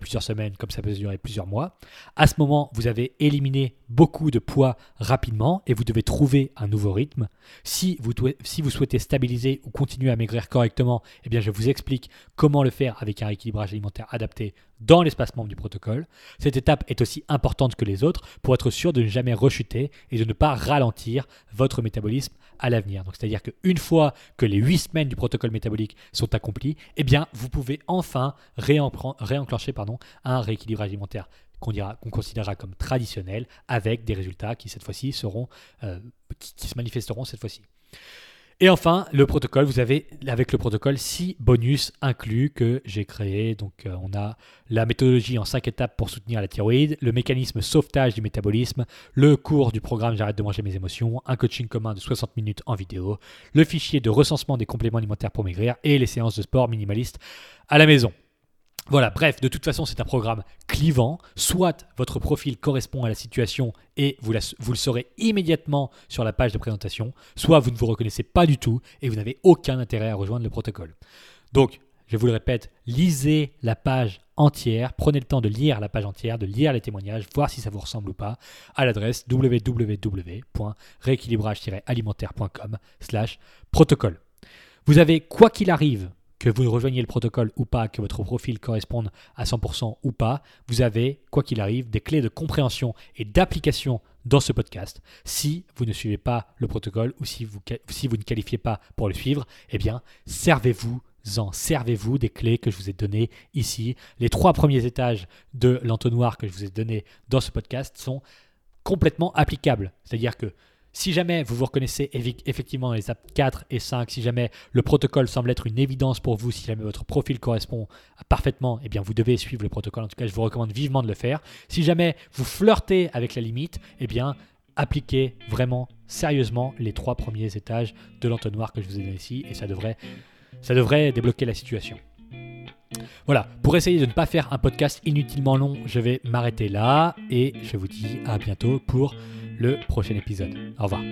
plusieurs semaines, comme ça peut durer plusieurs mois. À ce moment, vous avez éliminé beaucoup de poids rapidement et vous devez trouver un nouveau rythme. Si vous, si vous souhaitez stabiliser ou continuer à maigrir correctement, eh bien, je vous explique comment le faire avec un rééquilibrage alimentaire adapté dans l'espace membre du protocole. Cette étape est aussi importante que les autres pour être sûr de ne jamais rechuter et de ne pas ralentir votre métabolisme à l'avenir. C'est-à-dire qu'une fois que les 8 semaines du protocole métabolique sont accomplies, eh bien vous pouvez enfin réenclencher un rééquilibrage alimentaire qu'on considérera comme traditionnel avec des résultats qui cette fois-ci euh, qui se manifesteront cette fois-ci. Et enfin, le protocole, vous avez avec le protocole six bonus inclus que j'ai créés. Donc euh, on a la méthodologie en cinq étapes pour soutenir la thyroïde, le mécanisme sauvetage du métabolisme, le cours du programme J'arrête de manger mes émotions, un coaching commun de 60 minutes en vidéo, le fichier de recensement des compléments alimentaires pour maigrir et les séances de sport minimalistes à la maison. Voilà, bref, de toute façon, c'est un programme clivant. Soit votre profil correspond à la situation et vous, le saurez immédiatement sur la page de présentation, soit vous ne vous reconnaissez pas du tout et vous n'avez aucun intérêt à rejoindre le protocole. Donc, je vous le répète, lisez la page entière, prenez le temps de lire la page entière, de lire les témoignages, voir si ça vous ressemble ou pas, à l'adresse www.rééquilibrage-alimentaire.com slash protocole. Vous avez, quoi qu'il arrive, que vous rejoigniez le protocole ou pas, que votre profil corresponde à 100% ou pas, vous avez, quoi qu'il arrive, des clés de compréhension et d'application dans ce podcast. Si vous ne suivez pas le protocole ou si vous, si vous ne qualifiez pas pour le suivre, eh bien, servez-vous en servez-vous des clés que je vous ai données ici. Les trois premiers étages de l'entonnoir que je vous ai donné dans ce podcast sont complètement applicables. C'est-à-dire que si jamais vous vous reconnaissez effectivement les apps 4 et 5, si jamais le protocole semble être une évidence pour vous, si jamais votre profil correspond parfaitement, eh bien vous devez suivre le protocole. En tout cas, je vous recommande vivement de le faire. Si jamais vous flirtez avec la limite, eh appliquez vraiment sérieusement les trois premiers étages de l'entonnoir que je vous ai donné ici et ça ça devrait débloquer la situation. Voilà, pour essayer de ne pas faire un podcast inutilement long, je vais m'arrêter là et je vous dis à bientôt pour le prochain épisode. Au revoir.